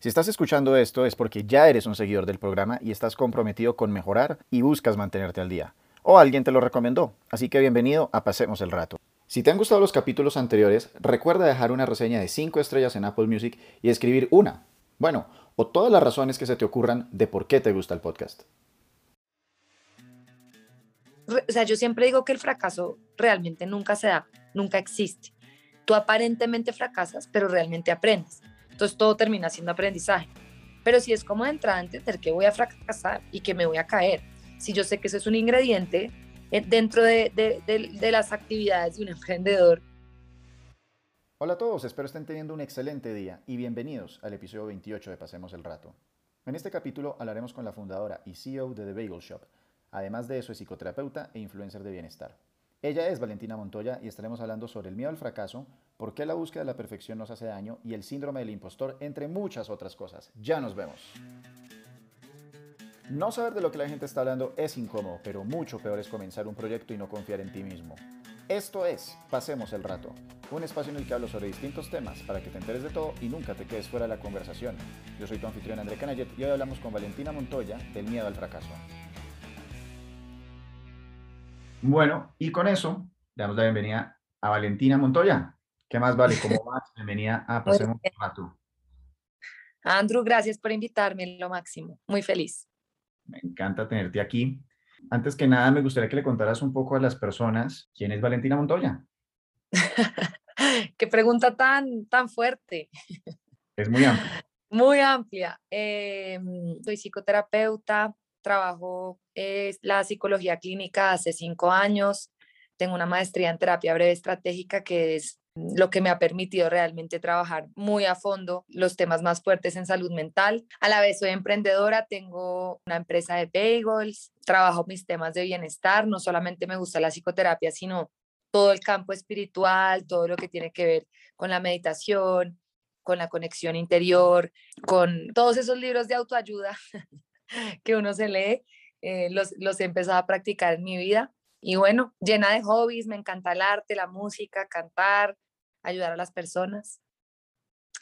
Si estás escuchando esto es porque ya eres un seguidor del programa y estás comprometido con mejorar y buscas mantenerte al día. O alguien te lo recomendó, así que bienvenido a Pasemos el Rato. Si te han gustado los capítulos anteriores, recuerda dejar una reseña de 5 estrellas en Apple Music y escribir una, bueno, o todas las razones que se te ocurran de por qué te gusta el podcast. O sea, yo siempre digo que el fracaso realmente nunca se da, nunca existe. Tú aparentemente fracasas, pero realmente aprendes. Entonces todo termina siendo aprendizaje. Pero si es como de entrada entender que voy a fracasar y que me voy a caer, si yo sé que eso es un ingrediente eh, dentro de, de las actividades de un emprendedor. Hola a todos, espero estén teniendo un excelente día y bienvenidos al episodio 28 de Pasemos el Rato. En este capítulo hablaremos con la fundadora y CEO de The Bagel Shop. Además de eso es psicoterapeuta e influencer de bienestar. Ella es Valentina Montoya y estaremos hablando sobre el miedo al fracaso, por qué la búsqueda de la perfección nos hace daño y el síndrome del impostor, entre muchas otras cosas. Ya nos vemos. No saber de lo que la gente está hablando es incómodo, pero mucho peor es comenzar un proyecto y no confiar en ti mismo. Esto es Pasemos el Rato, un espacio en el que hablo sobre distintos temas para que te enteres de todo y nunca te quedes fuera de la conversación. Yo soy tu anfitrión André Canayet y hoy hablamos con Valentina Montoya del miedo al fracaso. Bueno, y con eso damos la bienvenida a Valentina Montoya. ¿Qué más vale? ¿Cómo vas? Bienvenida a Pasemos el Rato. Andrew, gracias por invitarme, lo máximo. Muy feliz. Me encanta tenerte aquí. Antes que nada, me gustaría que le contaras un poco a las personas quién es Valentina Montoya. Qué pregunta tan, tan fuerte. Es muy amplia. Muy amplia. Em, soy psicoterapeuta, trabajo la psicología clínica hace cinco años. Tengo una maestría en terapia breve estratégica que es lo que me ha permitido realmente trabajar muy a fondo los temas más fuertes en salud mental. A la vez soy emprendedora, tengo una empresa de bagels, trabajo mis temas de bienestar, no solamente me gusta la psicoterapia, sino todo el campo espiritual, todo lo que tiene que ver con la meditación, con la conexión interior, con todos esos libros de autoayuda que uno se lee, eh, los, los he empezado a practicar en mi vida. Y bueno, llena de hobbies, me encanta el arte, la música, cantar, ayudar a las personas.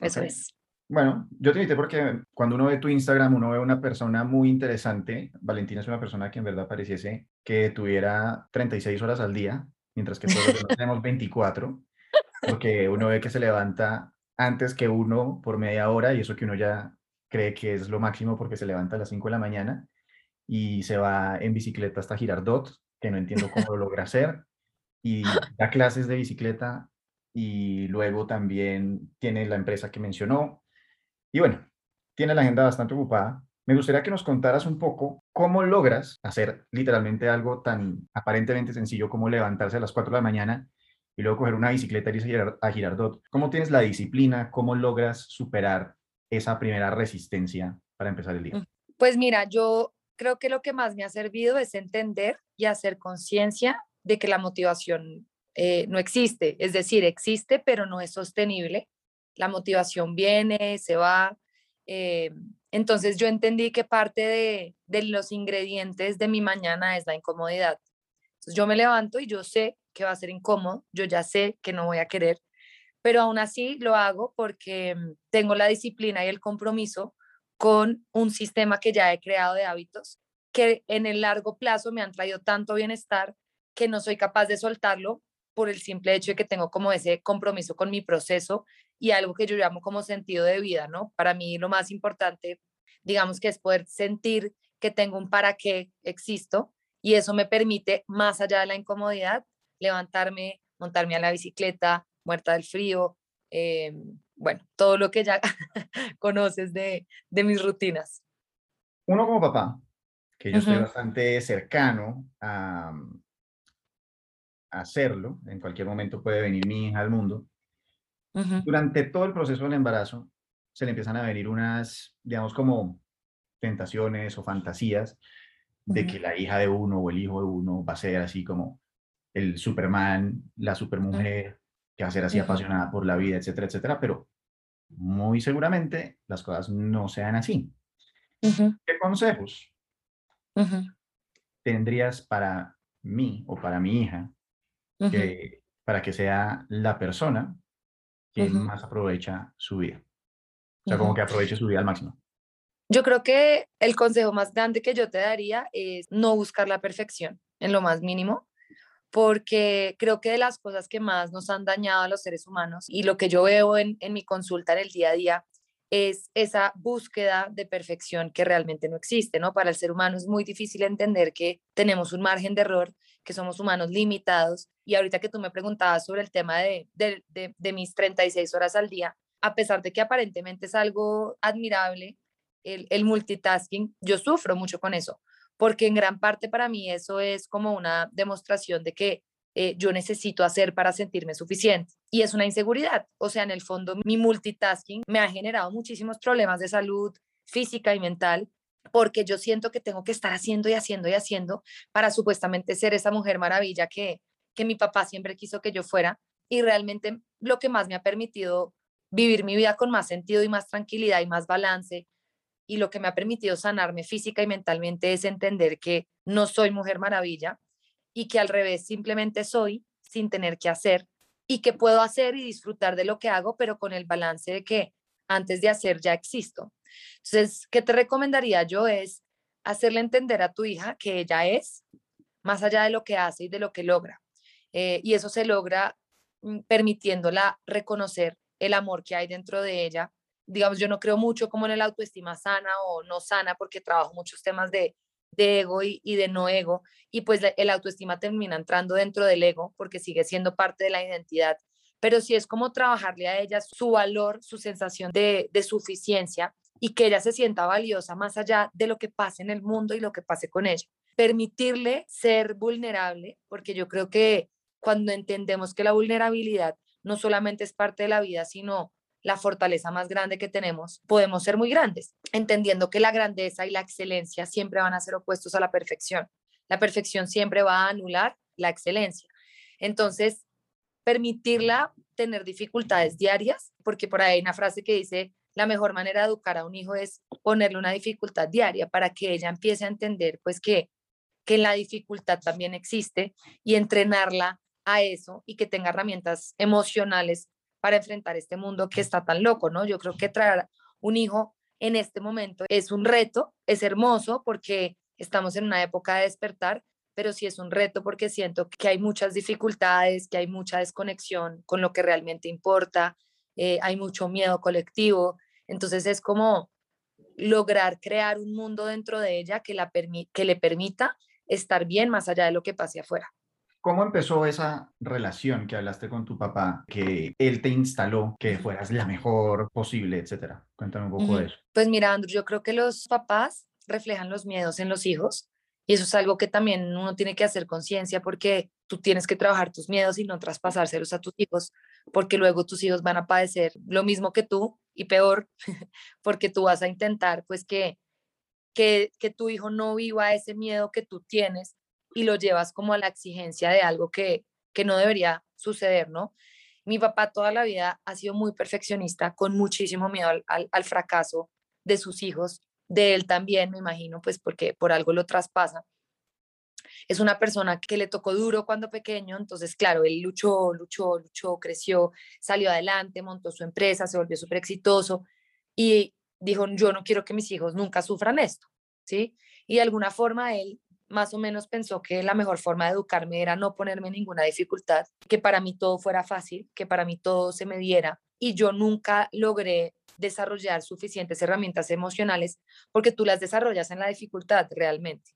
Eso es. Bueno, yo te invité porque cuando uno ve tu Instagram, uno ve una persona muy interesante. Valentina es una persona que en verdad pareciese que tuviera 36 horas al día, mientras que todos tenemos 24, porque uno ve que se levanta antes que uno por media hora y eso que uno ya cree que es lo máximo porque se levanta a las 5 de la mañana y se va en bicicleta hasta Girardot, que no entiendo cómo lo logra hacer, y da clases de bicicleta y luego también tiene la empresa que mencionó. Y bueno, tiene la agenda bastante ocupada. Me gustaría que nos contaras un poco cómo logras hacer literalmente algo tan aparentemente sencillo como levantarse a las 4 de la mañana y luego coger una bicicleta y ir a Girardot. ¿Cómo tienes la disciplina? ¿Cómo logras superar esa primera resistencia para empezar el día? Pues mira, yo creo que lo que más me ha servido es entender y hacer conciencia de que la motivación eh, no existe, es decir, existe pero no es sostenible. La motivación viene, se va. Eh, entonces yo entendí que parte de, de, los ingredientes de mi mañana es la incomodidad. Entonces yo me levanto y yo sé que va a ser incómodo, yo ya sé que no voy a querer, pero aún así lo hago porque mm, tengo la disciplina y el compromiso con un sistema que ya he creado de hábitos que en el largo plazo me han traído tanto bienestar que no soy capaz de soltarlo por el simple hecho de que tengo como ese compromiso con mi proceso y algo que yo llamo como sentido de vida, ¿no? Para mí lo más importante, digamos que es poder sentir que tengo un para qué existo y eso me permite, más allá de la incomodidad, levantarme, montarme a la bicicleta, muerta del frío, eh, bueno, todo lo que ya conoces de, de, mis rutinas. Uno como papá, que yo estoy bastante cercano a, hacerlo, en cualquier momento puede venir mi hija al mundo, durante todo el proceso del embarazo se le empiezan a venir unas, digamos, como tentaciones o fantasías de que la hija de uno o el hijo de uno va a ser así como el Superman, la supermujer, que va a ser así apasionada por la vida, etcétera, etcétera, pero muy seguramente las cosas no sean así. ¿Qué consejos tendrías para mí o para mi hija que, para que sea la persona que más aprovecha su vida. O sea, como que aproveche su vida al máximo. Yo creo que el consejo más grande que yo te daría es no buscar la perfección en lo más mínimo, porque creo que de las cosas que más nos han dañado a los seres humanos y lo que yo veo en, en mi consulta en el día a día es esa búsqueda de perfección que realmente no existe, ¿no? Para el ser humano es muy difícil entender que tenemos un margen de error, que somos humanos limitados. Y ahorita que tú me preguntabas sobre el tema de, de, de, de mis 36 horas al día, a pesar de que aparentemente es algo admirable, el, el multitasking, yo sufro mucho con eso, porque en gran parte para mí eso es como una demostración de que eh, yo necesito hacer para sentirme suficiente. Y es una inseguridad. O sea, en el fondo, mi multitasking me ha generado muchísimos problemas de salud física y mental porque yo siento que tengo que estar haciendo y haciendo y haciendo para supuestamente ser esa mujer maravilla que, que mi papá siempre quiso que yo fuera. Y realmente lo que más me ha permitido vivir mi vida con más sentido y más tranquilidad y más balance y lo que me ha permitido sanarme física y mentalmente es entender que no soy mujer maravilla, y que al revés simplemente soy sin tener que hacer y que puedo hacer y disfrutar de lo que hago, pero con el balance de que antes de hacer ya existo. Entonces, ¿qué te recomendaría yo? Es hacerle entender a tu hija que ella es, más allá de lo que hace y de lo que logra. Eh, y eso se logra mm, permitiéndola reconocer el amor que hay dentro de ella. Digamos, yo no creo mucho como en el autoestima sana o no sana porque trabajo muchos temas de de ego y, de no ego, y pues el autoestima termina entrando dentro del ego porque sigue siendo parte de la identidad, pero si es como trabajarle a ella su valor, su sensación de, de suficiencia y que ella se sienta valiosa más allá de lo que pase en el mundo y lo que pase con ella. Permitirle ser vulnerable, porque yo creo que cuando entendemos que la vulnerabilidad no solamente es parte de la vida, sino la fortaleza más grande que tenemos, podemos ser muy grandes, entendiendo que la grandeza y la excelencia siempre van a ser opuestos a la perfección. La perfección siempre va a anular la excelencia. Entonces, permitirla tener dificultades diarias, porque por ahí hay una frase que dice, la mejor manera de educar a un hijo es ponerle una dificultad diaria para que ella empiece a entender pues que, que la dificultad también existe y entrenarla a eso y que tenga herramientas emocionales para enfrentar este mundo que está tan loco, ¿no? Yo creo que traer un hijo en este momento es un reto, es hermoso porque estamos en una época de despertar, pero sí es un reto porque siento que hay muchas dificultades, que hay mucha desconexión con lo que realmente importa, eh, hay mucho miedo colectivo, entonces es como lograr crear un mundo dentro de ella que, la que le permita estar bien más allá de lo que pase afuera. ¿Cómo empezó esa relación que hablaste con tu papá, que él te instaló que fueras la mejor posible, etcétera? Cuéntame un poco de eso. Pues mira, Andrew, yo creo que los papás reflejan los miedos en los hijos y eso es algo que también uno tiene que hacer conciencia porque tú tienes que trabajar tus miedos y no traspasárselos a tus hijos, porque luego tus hijos van a padecer lo mismo que tú y peor, porque tú vas a intentar pues que, que, que tu hijo no viva ese miedo que tú tienes y lo llevas como a la exigencia de algo que, que no debería suceder, ¿no? Mi papá toda la vida ha sido muy perfeccionista, con muchísimo miedo al, al, fracaso de sus hijos, de él también, me imagino, pues porque por algo lo traspasa. Es una persona que le tocó duro cuando pequeño, entonces, claro, él luchó, luchó, luchó, creció, salió adelante, montó su empresa, se volvió súper exitoso y dijo, yo no quiero que mis hijos nunca sufran esto, ¿sí? Y de alguna forma él más o menos pensó que la mejor forma de educarme era no ponerme ninguna dificultad, que para mí todo fuera fácil, que para mí todo se me diera y yo nunca logré desarrollar suficientes herramientas emocionales porque tú las desarrollas en la dificultad realmente.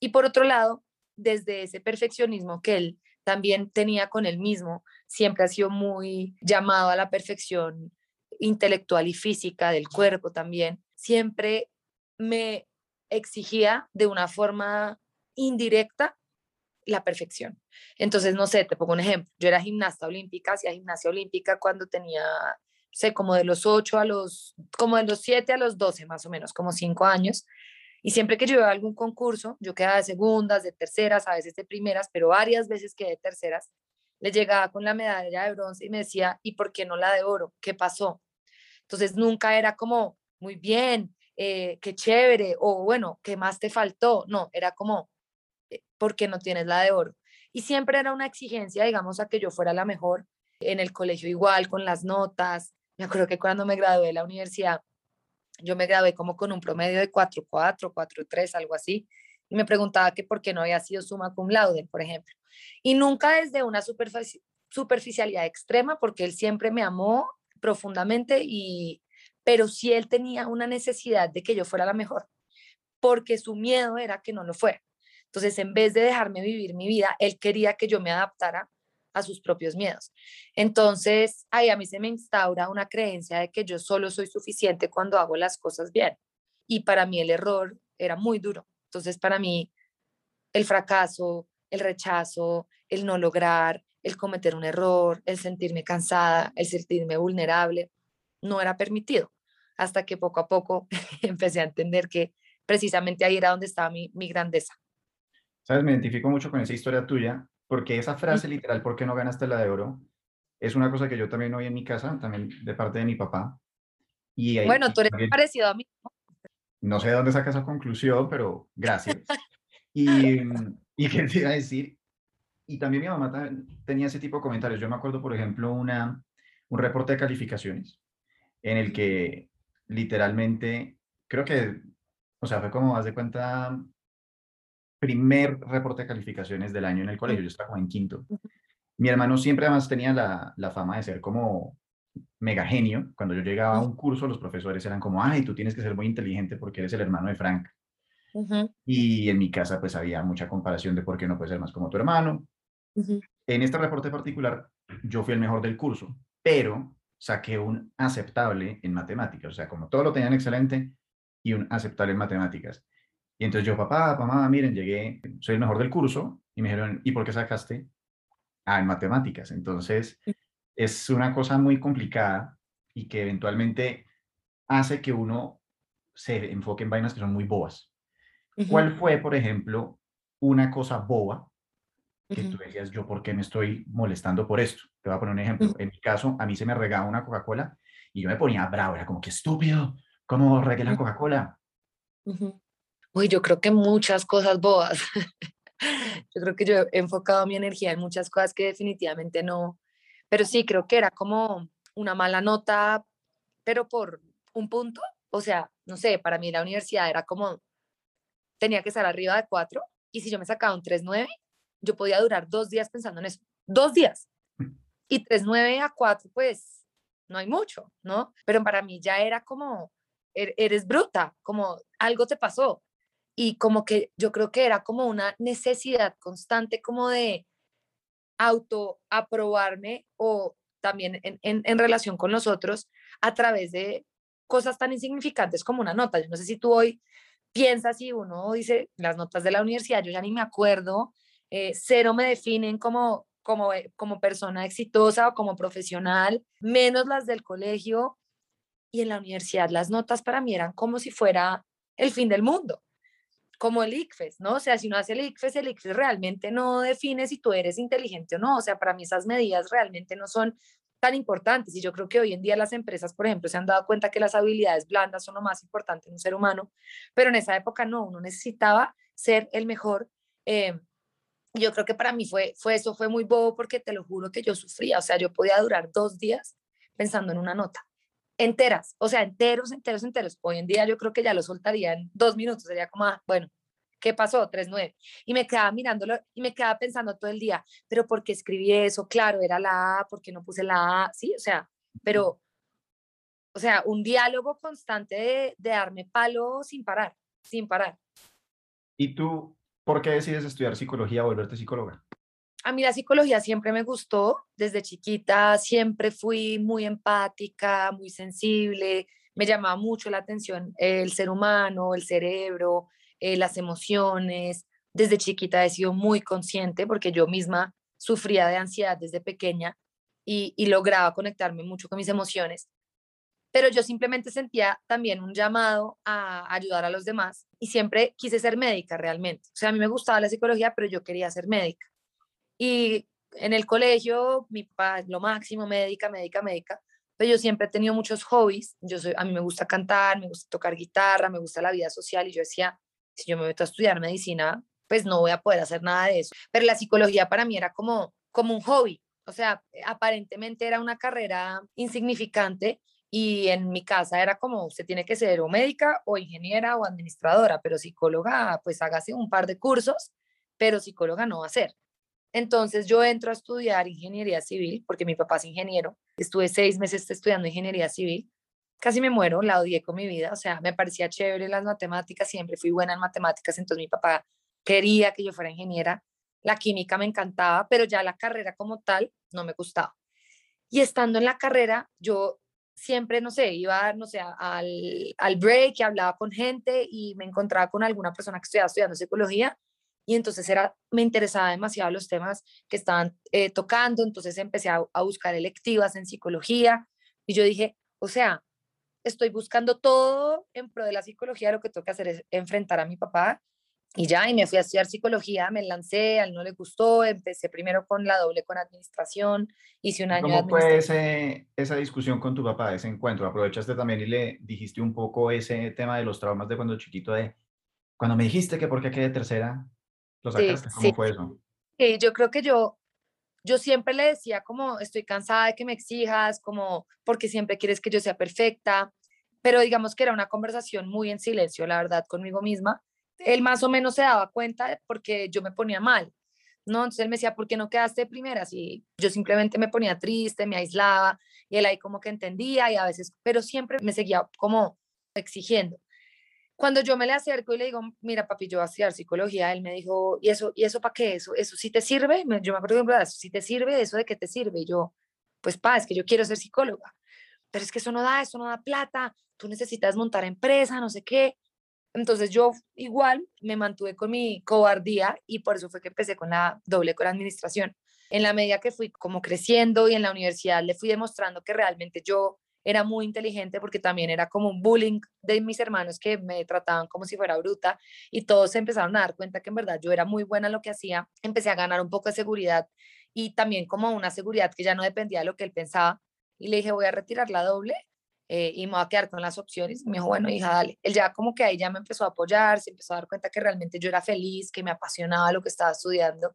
Y por otro lado, desde ese perfeccionismo que él también tenía con él mismo, siempre ha sido muy llamado a la perfección intelectual y física del cuerpo también, siempre me exigía de una forma indirecta la perfección. Entonces, no sé, te pongo un ejemplo. Yo era gimnasta olímpica, hacía gimnasia olímpica cuando tenía, sé, como de los 8 a los, como de los 7 a los 12 más o menos, como 5 años. Y siempre que yo iba a algún concurso, yo quedaba de segundas, de terceras, a veces de primeras, pero varias veces quedé de terceras, le llegaba con la medalla de bronce y me decía, ¿y por qué no la de oro? ¿Qué pasó? Entonces nunca era como, muy bien, eh, qué chévere, o bueno, ¿qué más te faltó? No, era como, porque no tienes la de oro. Y siempre era una exigencia, digamos, a que yo fuera la mejor en el colegio igual, con las notas, Me acuerdo que cuando me gradué de la universidad, yo me gradué como con un promedio de 4.4, 4.3, algo así, y me preguntaba que por qué no había sido suma cum laude, por ejemplo. Y nunca desde una superficialidad extrema, porque él siempre me amó profundamente, y, pero sí él tenía una necesidad de que yo fuera la mejor, porque su miedo era que no lo fuera. Entonces, en vez de dejarme vivir mi vida, él quería que yo me adaptara a sus propios miedos. Entonces, ahí a mí se me instaura una creencia de que yo solo soy suficiente cuando hago las cosas bien. Y para mí el error era muy duro. Entonces, para mí, el fracaso, el rechazo, el no lograr, el cometer un error, el sentirme cansada, el sentirme vulnerable, no era permitido. Hasta que poco a poco empecé a entender que precisamente ahí era donde estaba mi, mi grandeza. Sabes, me identifico mucho con esa historia tuya, porque esa frase literal, ¿por qué no ganaste la de oro? Es una cosa que yo también oí en mi casa, también de parte de mi papá. Y bueno, tú eres parecido a mí. No sé de dónde saca esa conclusión, pero gracias. y, y qué te iba a decir, y también mi mamá tenía ese tipo de comentarios. Yo me acuerdo, por ejemplo, una, un reporte de calificaciones en el que literalmente, creo que, o sea, fue como, haz de cuenta, primer reporte de calificaciones del año en el colegio, yo estaba en quinto. Mi hermano siempre además tenía la, la fama de ser como mega genio. Cuando yo llegaba a un curso, los profesores eran como, ay, tú tienes que ser muy inteligente porque eres el hermano de Frank. Y en mi casa pues había mucha comparación de por qué no puedes ser más como tu hermano. En este reporte particular, yo fui el mejor del curso, pero saqué un aceptable en matemáticas, o sea, como todo lo tenían excelente y un aceptable en matemáticas. Y entonces yo, papá, mamá, miren, llegué, soy el mejor del curso, y me dijeron, ¿y por qué sacaste? Ah, en matemáticas. Entonces, es una cosa muy complicada y que eventualmente hace que uno se enfoque en vainas que son muy bobas. ¿Cuál fue, por ejemplo, una cosa boba que tú decías, yo por qué me estoy molestando por esto? Te voy a poner un ejemplo. En mi caso, a mí se me regaba una Coca-Cola y yo me ponía bravo, era como que estúpido, ¿cómo regué la Coca-Cola? Uy, yo creo que muchas cosas bobas. yo creo que yo he enfocado mi energía en muchas cosas que definitivamente no, pero sí, creo que era como una mala nota, pero por un punto. O sea, no sé, para mí la universidad era como, tenía que estar arriba de cuatro, y si yo me sacaba un 3.9, yo podía durar dos días pensando en eso. Dos días. Mm. Y 3.9 a 4, pues no hay mucho, ¿no? Pero para mí ya era como, er, eres bruta, como algo te pasó. Y como que yo creo que era como una necesidad constante como de autoaprobarme o también en, en, relación con los otros a través de cosas tan insignificantes como una nota. Yo no sé si tú hoy piensas y uno dice las notas de la universidad, yo ya ni me acuerdo, eh, cero me definen como, como, eh, como persona exitosa o como profesional, menos las del colegio. Y en la universidad las notas para mí eran como si fuera el fin del mundo como el ICFES, ¿no? O sea, si uno hace el ICFES, el ICFES realmente no define si tú eres inteligente o no. O sea, para mí esas medidas realmente no son tan importantes. Y yo creo que hoy en día las empresas, por ejemplo, se han dado cuenta que las habilidades blandas son lo más importante en un ser humano, pero en esa época no, uno necesitaba ser el mejor. Eh, yo creo que para mí fue, fue eso, fue muy bobo porque te lo juro que yo sufría. O sea, yo podía durar dos días pensando en una nota enteras, o sea, enteros, enteros, enteros. Hoy en día yo creo que ya lo soltaría en dos minutos, sería como, ah, bueno, ¿qué pasó? 3-9. Y me quedaba mirándolo y me quedaba pensando todo el día, pero ¿por qué escribí eso? Claro, era la A, ¿por qué no puse la A? Sí, o sea, pero, o sea, un diálogo constante de, de darme palo sin parar, sin parar. ¿Y tú por qué decides estudiar psicología o volverte psicóloga? A mí la psicología siempre me gustó, desde chiquita siempre fui muy empática, muy sensible, me llamaba mucho la atención el ser humano, el cerebro, eh, las emociones. Desde chiquita he sido muy consciente porque yo misma sufría de ansiedad desde pequeña y, y lograba conectarme mucho con mis emociones. Pero yo simplemente sentía también un llamado a ayudar a los demás y siempre quise ser médica realmente. O sea, a mí me gustaba la psicología, pero yo quería ser médica. Y en el colegio, mi papá lo máximo, médica, médica, médica, pero yo siempre he tenido muchos hobbies. Yo soy, a mí me gusta cantar, me gusta tocar guitarra, me gusta la vida social y yo decía, si yo me meto a estudiar medicina, pues no voy a poder hacer nada de eso. Pero la psicología para mí era como, como un hobby, O sea, aparentemente era una carrera insignificante y en mi casa era como, usted tiene que ser o médica o ingeniera o administradora, pero psicóloga, pues hágase un par de cursos, pero psicóloga no va a ser. Entonces yo entro a estudiar ingeniería civil, porque mi papá es ingeniero. Estuve seis meses estudiando ingeniería civil. Casi me muero, la odié con mi vida. O sea, me parecía chévere las matemáticas, siempre fui buena en matemáticas, entonces mi papá quería que yo fuera ingeniera. La química me encantaba, pero ya la carrera como tal no me gustaba. Y estando en la carrera, yo siempre, no sé, iba, no sé, al, al break hablaba con gente y me encontraba con alguna persona que estudiaba estudiando psicología y entonces era, me interesaba demasiado los temas que estaban eh, tocando, entonces empecé a, a, buscar electivas en psicología y yo dije, o sea, estoy buscando todo en pro de la psicología, lo que tengo que hacer es enfrentar a mi papá y ya, y me fui a estudiar psicología, me lancé, a él no le gustó, empecé primero con la doble con administración, hice un año ¿Cómo de fue ese, esa discusión con tu papá, ese encuentro? ¿Aprovechaste también y le dijiste un poco ese tema de los traumas de cuando chiquito, de cuando me dijiste que por qué quedé tercera, ¿lo sacaste? ¿Cómo fue eso? Sí, yo creo que yo, yo siempre le decía como estoy cansada de que me exijas, como porque siempre quieres que yo sea perfecta, pero digamos que era una conversación muy en silencio, la verdad, conmigo misma él más o menos se daba cuenta porque yo me ponía mal, ¿no? Entonces él me decía, ¿por qué no quedaste primera? Así yo simplemente me ponía triste, me aislaba y él ahí como que entendía y a veces, pero siempre me seguía como exigiendo. Cuando yo me le acerco y le digo, mira papi, yo voy a estudiar psicología, él me dijo, ¿y eso, y eso para qué? ¿Eso, eso sí te sirve? Yo me acuerdo, ¿eso sí te sirve? ¿Eso de qué te sirve? Y yo, pues pa, es que yo quiero ser psicóloga, pero es que eso no da, eso no da plata, tú necesitas montar empresa, no sé qué. Entonces yo igual me mantuve con mi cobardía y por eso fue que empecé con la doble con la administración. En la medida que fui como creciendo y en la universidad le fui demostrando que realmente yo era muy inteligente porque también era como un bullying de mis hermanos que me trataban como si fuera bruta y todos se empezaron a dar cuenta que en verdad yo era muy buena en lo que hacía. Empecé a ganar un poco de seguridad y también como una seguridad que ya no dependía de lo que él pensaba y le dije voy a retirar la doble eh, y me voy a quedar con las opciones. me dijo, bueno, hija, dale. Él ya como que ahí ya me empezó a apoyar, se empezó a dar cuenta que realmente yo era feliz, que me apasionaba lo que estaba estudiando.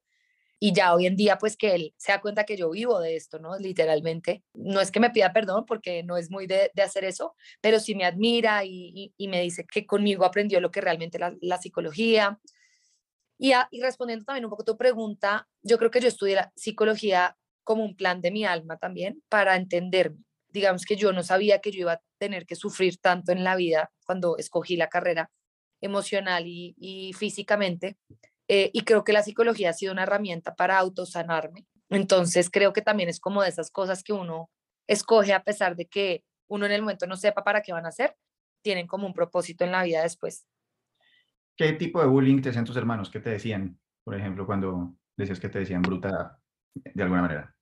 Y ya hoy en día, pues que él se da cuenta que yo vivo de esto, ¿no? Literalmente. No es que me pida perdón porque no es muy de, hacer eso, pero sí me admira y, me dice que conmigo aprendió lo que realmente la, la psicología. Y, respondiendo también un poco tu pregunta, yo creo que yo estudié la psicología como un plan de mi alma también para entenderme digamos que yo no sabía que yo iba a tener que sufrir tanto en la vida cuando escogí la carrera emocional y, físicamente. Eh, y creo que la psicología ha sido una herramienta para autosanarme. Entonces creo que también es como de esas cosas que uno escoge a pesar de que uno en el momento no sepa para qué van a hacer, tienen como un propósito en la vida después. ¿Qué tipo de bullying te hacían tus hermanos? ¿Qué te decían, por ejemplo, cuando decías que te decían bruta de alguna manera?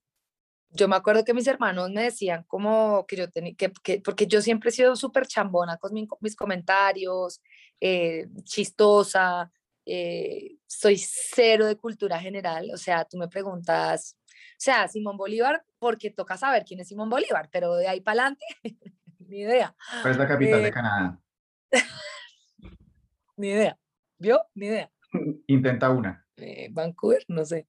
yo me acuerdo que mis hermanos me decían como que yo tenía, que, que, porque yo siempre he sido súper chambona con mis comentarios, eh, chistosa, eh, soy cero de cultura general, o sea, tú me preguntas, o sea, Simón Bolívar, porque toca saber quién es Simón Bolívar, pero de ahí para adelante, ni idea. ¿Cuál es la capital de eh, Canadá? ni idea, ¿vio? Ni idea. Intenta una. Vancouver, no sé.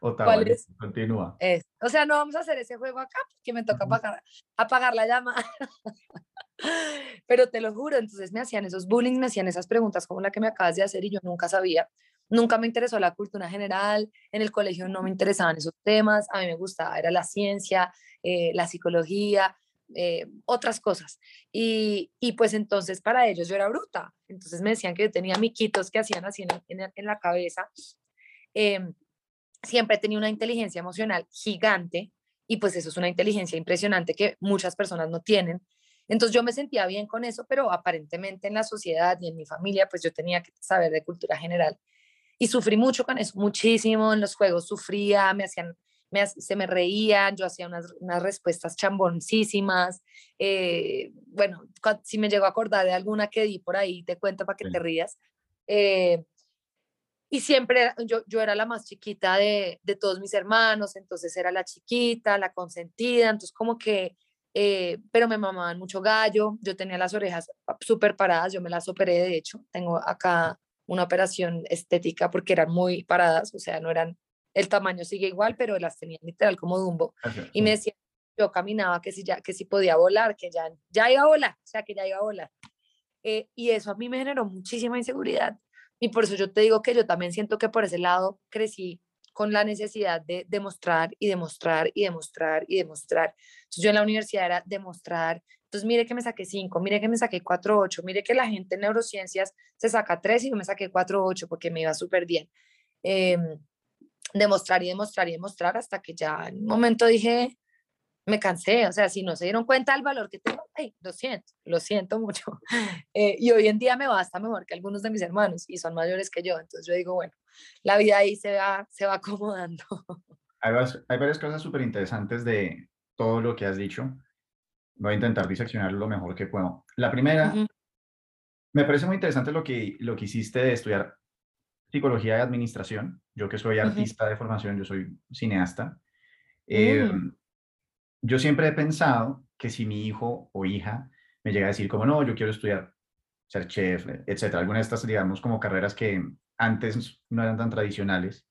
Ottawa, continúa. O sea, no vamos a hacer ese juego acá porque me toca apagar, apagar la llama. Pero te lo juro, entonces me hacían esos bullying, me hacían esas preguntas como la que me acabas de hacer y yo nunca sabía. Nunca me interesó la cultura general, en el colegio no me interesaban esos temas, a mí me gustaba, era la ciencia, eh, la psicología, eh, otras cosas. Y, y, pues entonces para ellos yo era bruta. Entonces me decían que yo tenía miquitos que hacían así en, en, en la cabeza Em, siempre he tenido una inteligencia emocional gigante y pues eso es una inteligencia impresionante que muchas personas no tienen. Entonces yo me sentía bien con eso, pero aparentemente en la sociedad y en mi familia pues yo tenía que saber de cultura general y sufrí mucho con eso, muchísimo en los juegos sufría, me hacían me, se me reían, yo hacía unas, unas respuestas chamboncísimas. Eh, bueno, si me llego a acordar de alguna que di por ahí, te cuento para que te rías. Eh, y siempre yo, yo era la más chiquita de, de, todos mis hermanos, entonces era la chiquita, la consentida, entonces como que, eh, pero me mamaban mucho gallo, yo tenía las orejas súper paradas, yo me las operé de hecho, tengo acá una operación estética porque eran muy paradas, o sea, no eran el tamaño sigue igual, pero las tenía literal como Dumbo. Y me decía, yo caminaba que si, ya, que si podía volar, que ya, ya iba a volar, o sea, que ya iba a volar. Eh, y eso a mí me generó muchísima inseguridad. Y por eso yo te digo que yo también siento que por ese lado crecí con la necesidad de demostrar y demostrar y demostrar y demostrar. Entonces yo en la universidad era demostrar. Entonces mire que me saqué 5, mire que me saqué 4.8, mire que la gente en neurociencias se saca 3 y yo me saqué 4.8 porque me iba súper bien. Eh, demostrar y demostrar y demostrar hasta que ya en un momento dije, me cansé, o sea, si no se dieron cuenta del valor que tengo, hey, lo siento, lo siento mucho. Eh, y hoy en día me basta mejor que algunos de mis hermanos y son mayores que yo, entonces yo digo, bueno, la vida ahí se va, se va acomodando. Hay, hay varias cosas súper interesantes de todo lo que has dicho. Voy a intentar diseccionar lo mejor que puedo. La primera, me parece muy interesante lo que, lo que hiciste de estudiar psicología y administración. Yo que soy artista de formación, yo soy cineasta. Eh, mm. Yo siempre he pensado que si mi hijo o hija me llega a decir como, no, yo quiero estudiar, ser chef, etcétera, alguna de estas, digamos, como carreras que antes no eran tan tradicionales,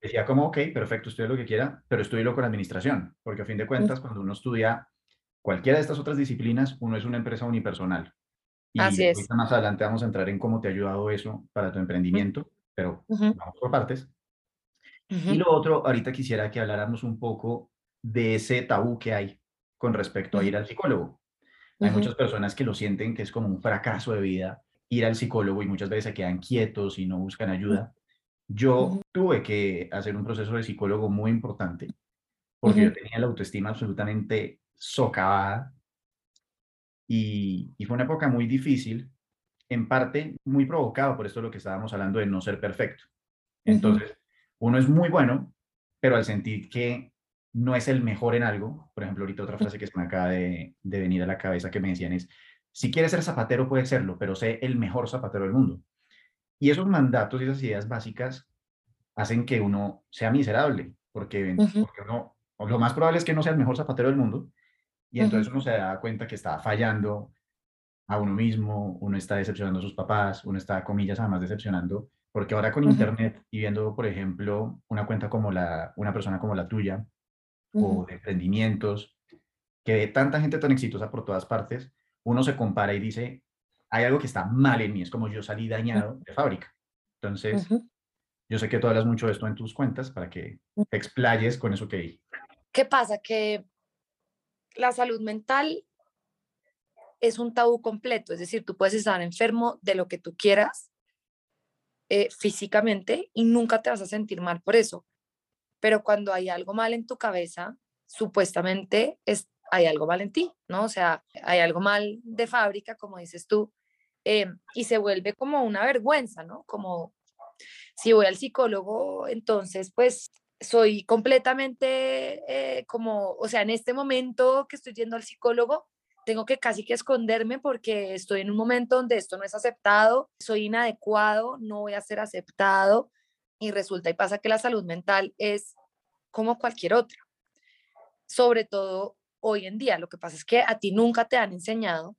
decía como, ok, perfecto, estudie lo que quiera, pero estudie con administración, porque a fin de cuentas, cuando uno estudia cualquiera de estas otras disciplinas, uno es una empresa unipersonal. Y Así es. más adelante vamos a entrar en cómo te ha ayudado eso para tu emprendimiento, pero vamos por partes. Y lo otro, ahorita quisiera que habláramos un poco de ese tabú que hay con respecto a ir al psicólogo. Hay muchas personas que lo sienten que es como un fracaso de vida ir al psicólogo y muchas veces se quedan quietos y no buscan ayuda. Yo tuve que hacer un proceso de psicólogo muy importante porque yo tenía la autoestima absolutamente socavada y, y, fue una época muy difícil, en parte muy provocado por esto de lo que estábamos hablando de no ser perfecto. Entonces, uno es muy bueno, pero al sentir que no es el mejor en algo, por ejemplo, ahorita otra frase que se me acaba de, venir a la cabeza que me decían es, si quieres ser zapatero, puedes serlo, pero sé el mejor zapatero del mundo. Y esos mandatos y esas ideas básicas hacen que uno sea miserable, porque, lo más probable es que no sea el mejor zapatero del mundo, y entonces uno se da cuenta que está fallando a uno mismo, uno está decepcionando a sus papás, uno está, comillas, además decepcionando, porque ahora con Internet y viendo, por ejemplo, una cuenta como la, una persona como la tuya, o de emprendimientos, que ve tanta gente tan exitosa por todas partes, uno se compara y dice, hay algo que está mal en mí, es como yo salí dañado de fábrica. Entonces, yo sé que tú hablas mucho de esto en tus cuentas para que te explayes con eso que. ¿Qué pasa? Que la salud mental es un tabú completo, es decir, tú puedes estar enfermo de lo que tú quieras eh, físicamente y nunca te vas a sentir mal por eso pero cuando hay algo mal en tu cabeza, supuestamente es, hay algo mal en ti, ¿no? O sea, hay algo mal de fábrica, como dices tú, em, y se vuelve como una vergüenza, ¿no? Como si voy al psicólogo, entonces pues soy completamente eh, como, o sea, en este momento que estoy yendo al psicólogo, tengo que casi que esconderme porque estoy en un momento donde esto no es aceptado, soy inadecuado, no voy a ser aceptado, y resulta y pasa que la salud mental es como cualquier otra. Sobre todo hoy en día, lo que pasa es que a ti nunca te han enseñado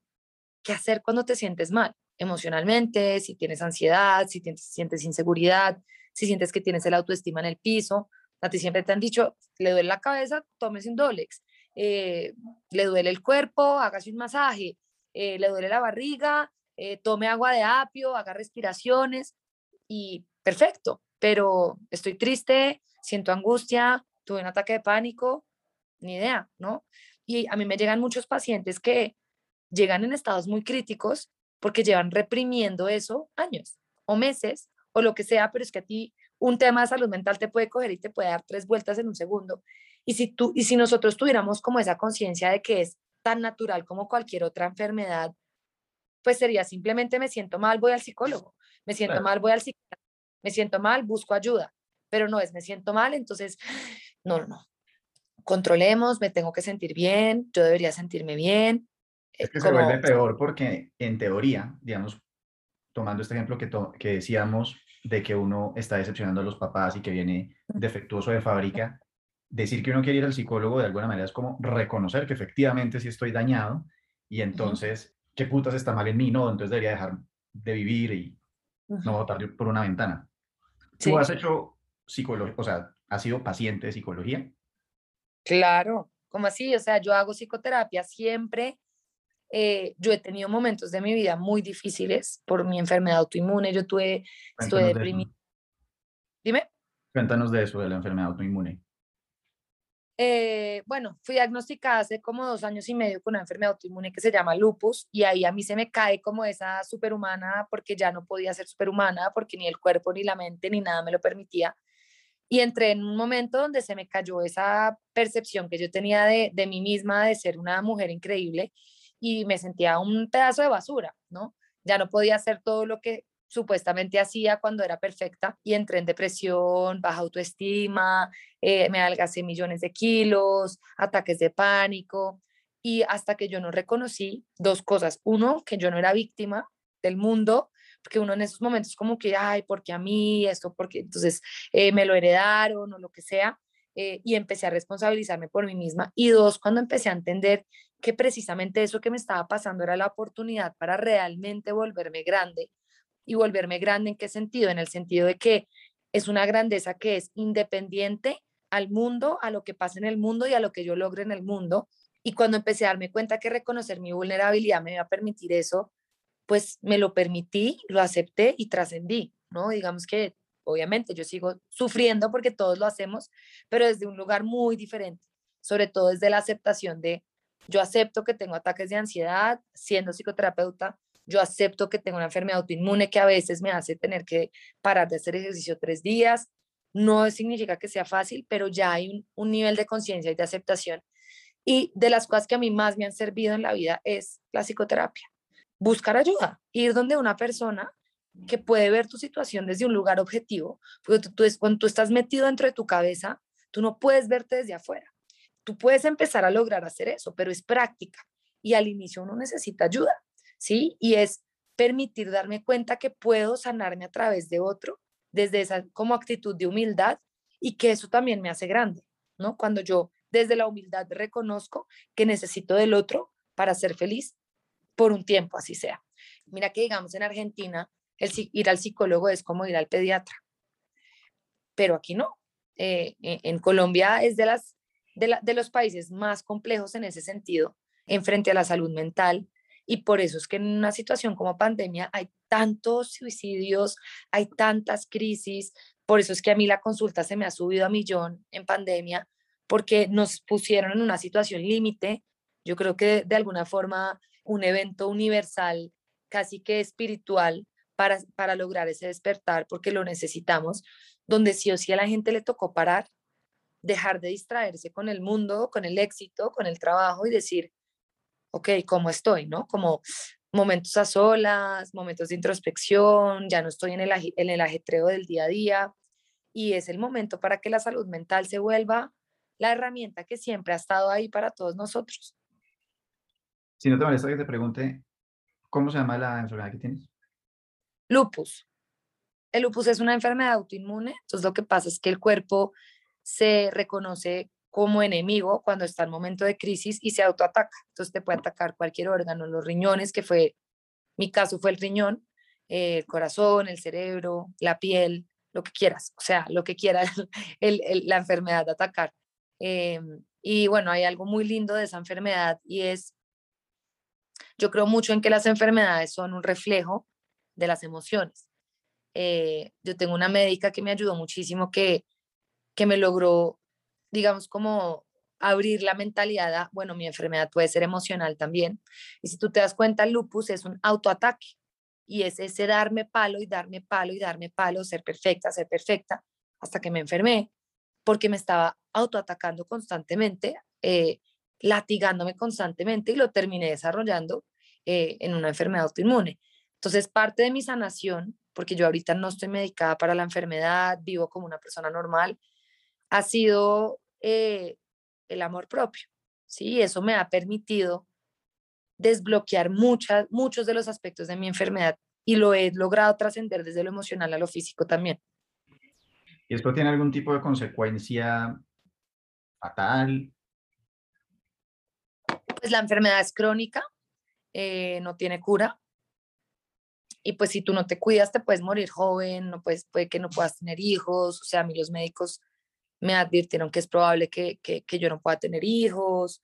qué hacer cuando te sientes mal emocionalmente, si tienes ansiedad, si tienes, sientes inseguridad, si sientes que tienes el autoestima en el piso. A ti siempre te han dicho, le duele la cabeza, tómese un Dolex. Eh, le duele el cuerpo, hágase un masaje. Eh, le duele la barriga, eh, tome agua de apio, haga respiraciones y perfecto pero estoy triste, siento angustia, tuve un ataque de pánico, ni idea, ¿no? Y a mí me llegan muchos pacientes que llegan en estados muy críticos porque llevan reprimiendo eso años o meses o lo que sea, pero es que a ti un tema de salud mental te puede coger y te puede dar tres vueltas en un segundo. Y si tú y si nosotros tuviéramos como esa conciencia de que es tan natural como cualquier otra enfermedad, pues sería simplemente me siento mal, voy al psicólogo, me siento mal, voy al psiquiatra, me siento mal, busco ayuda, pero no es me siento mal, entonces, no, no, no. Controlemos, me tengo que sentir bien, yo debería sentirme bien. Es que se vuelve peor porque en teoría, digamos, tomando este ejemplo que, que decíamos de que uno está decepcionando a los papás y que viene defectuoso de fábrica, decir que uno quiere ir al psicólogo de alguna manera es como reconocer que efectivamente sí estoy dañado y entonces, ¿qué putas está mal en mí? No, entonces debería dejar de vivir y no botar por una ventana. Tú has hecho psicología, o sea, ¿Has sido paciente de psicología? Claro, como así? O sea, yo hago psicoterapia siempre. Eh, yo he tenido momentos de mi vida muy difíciles por mi enfermedad autoinmune. Yo tuve, estuve deprimida. Dime. Cuéntanos de eso, de la enfermedad autoinmune. Eh, bueno, fui diagnosticada hace como dos años y medio con una enfermedad autoinmune que se llama lupus y ahí a mí se me cae como esa superhumana porque ya no podía ser superhumana porque ni el cuerpo ni la mente ni nada me lo permitía. Y entré en un momento donde se me cayó esa percepción que yo tenía de, de mí misma de ser una mujer increíble y me sentía un pedazo de basura, ¿no? Ya no podía hacer todo lo que supuestamente hacía cuando era perfecta y entré en depresión, baja autoestima, eh, me adelgacé millones de kilos, ataques de pánico y hasta que yo no reconocí dos cosas. Uno, que yo no era víctima del mundo, porque uno en esos momentos como que, ay, porque a mí esto? Porque entonces eh, me lo heredaron o lo que sea. Eh, y empecé a responsabilizarme por mí misma. Y dos, cuando empecé a entender que precisamente eso que me estaba pasando era la oportunidad para realmente volverme grande y volverme grande en qué sentido? En el sentido de que es una grandeza que es independiente al mundo, a lo que pasa en el mundo y a lo que yo logre en el mundo. Y cuando empecé a darme cuenta que reconocer mi vulnerabilidad me iba a permitir eso, pues me lo permití, lo acepté y trascendí, ¿no? Digamos que obviamente yo sigo sufriendo porque todos lo hacemos, pero desde un lugar muy diferente, sobre todo desde la aceptación de yo acepto que tengo ataques de ansiedad siendo psicoterapeuta, yo acepto que tengo una enfermedad autoinmune que a veces me hace tener que parar de hacer ejercicio tres días. No significa que sea fácil, pero ya hay un, nivel de conciencia y de aceptación. Y de las cosas que a mí más me han servido en la vida es la psicoterapia. Buscar ayuda, ir donde una persona que puede ver tu situación desde un lugar objetivo, porque tú, cuando tú estás metido dentro de tu cabeza, tú no puedes verte desde afuera. Tú puedes empezar a lograr hacer eso, pero es práctica y al inicio uno necesita ayuda. ¿Sí? Y es permitir darme cuenta que puedo sanarme a través de otro, desde esa como actitud de humildad y que eso también me hace grande, ¿no? Cuando yo desde la humildad reconozco que necesito del otro para ser feliz por un tiempo, así sea. Mira que digamos en Argentina, el, ir al psicólogo es como ir al pediatra, pero aquí no. Eh, e, en Colombia es de, las, de, de los países más complejos en ese sentido, en frente a la salud mental, y por eso es que en una situación como pandemia hay tantos suicidios, hay tantas crisis, por eso es que a mí la consulta se me ha subido a millón en pandemia, porque nos pusieron en una situación límite. Yo creo que de alguna forma un evento universal, casi que espiritual, para, para lograr ese despertar, porque lo necesitamos, donde sí o sí a la gente le tocó parar, dejar de distraerse con el mundo, con el éxito, con el trabajo y decir, ok, ¿cómo estoy? ¿No? Como momentos a solas, momentos de introspección, ya no estoy en el, en el ajetreo del día a día y es el momento para que la salud mental se vuelva la herramienta que siempre ha estado ahí para todos nosotros. Si no te molesta que te pregunte, ¿cómo se llama la enfermedad que tienes? Lupus. El lupus es una enfermedad autoinmune, entonces lo que pasa es que el cuerpo se reconoce como enemigo cuando está en momento de crisis y se autoataca. Entonces te puede atacar cualquier órgano, los riñones, que fue, mi caso fue el riñón, eh, el corazón, el cerebro, la piel, lo que quieras, o sea, lo que quiera la enfermedad de atacar. Eh, y bueno, hay algo muy lindo de esa enfermedad y es, yo creo mucho en que las enfermedades son un reflejo de las emociones. Eh, yo tengo una médica que me ayudó muchísimo, que, que me logró digamos, como abrir la mentalidad a, bueno, mi enfermedad puede ser emocional también. Y si tú te das cuenta, el lupus es un autoataque y es ese darme palo y darme palo y darme palo, ser perfecta, ser perfecta, hasta que me enfermé, porque me estaba autoatacando constantemente, eh, latigándome constantemente y lo terminé desarrollando eh, en una enfermedad autoinmune. Entonces, parte de mi sanación, porque yo ahorita no estoy medicada para la enfermedad, vivo como una persona normal, ha sido eh, el amor propio, ¿sí? Eso me ha permitido desbloquear muchas, muchos de los aspectos de mi enfermedad y lo he logrado trascender desde lo emocional a lo físico también. ¿Y esto tiene algún tipo de consecuencia fatal? Pues la enfermedad es crónica, eh, no tiene cura. Y pues si tú no te cuidas, te puedes morir joven, no puedes, puede que no puedas tener hijos. O sea, a mí los médicos me advirtieron que es probable que, que, yo no pueda tener hijos,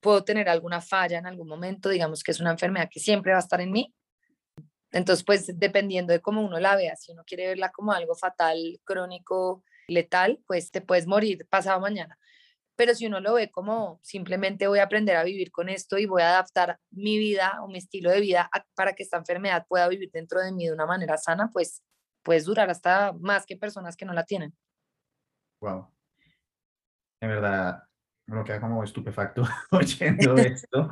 puedo tener alguna falla en algún momento, digamos que es una enfermedad que siempre va a estar en mí. Entonces, pues dependiendo de cómo uno la vea, si uno quiere verla como algo fatal, crónico, letal, pues te puedes morir pasado mañana. Pero si uno lo ve como simplemente voy a aprender a vivir con esto y voy a adaptar mi vida o mi estilo de vida para que esta enfermedad pueda vivir dentro de mí de una manera sana, pues puedes durar hasta más que personas que no la tienen. Wow. En verdad, me queda como estupefacto oyendo esto.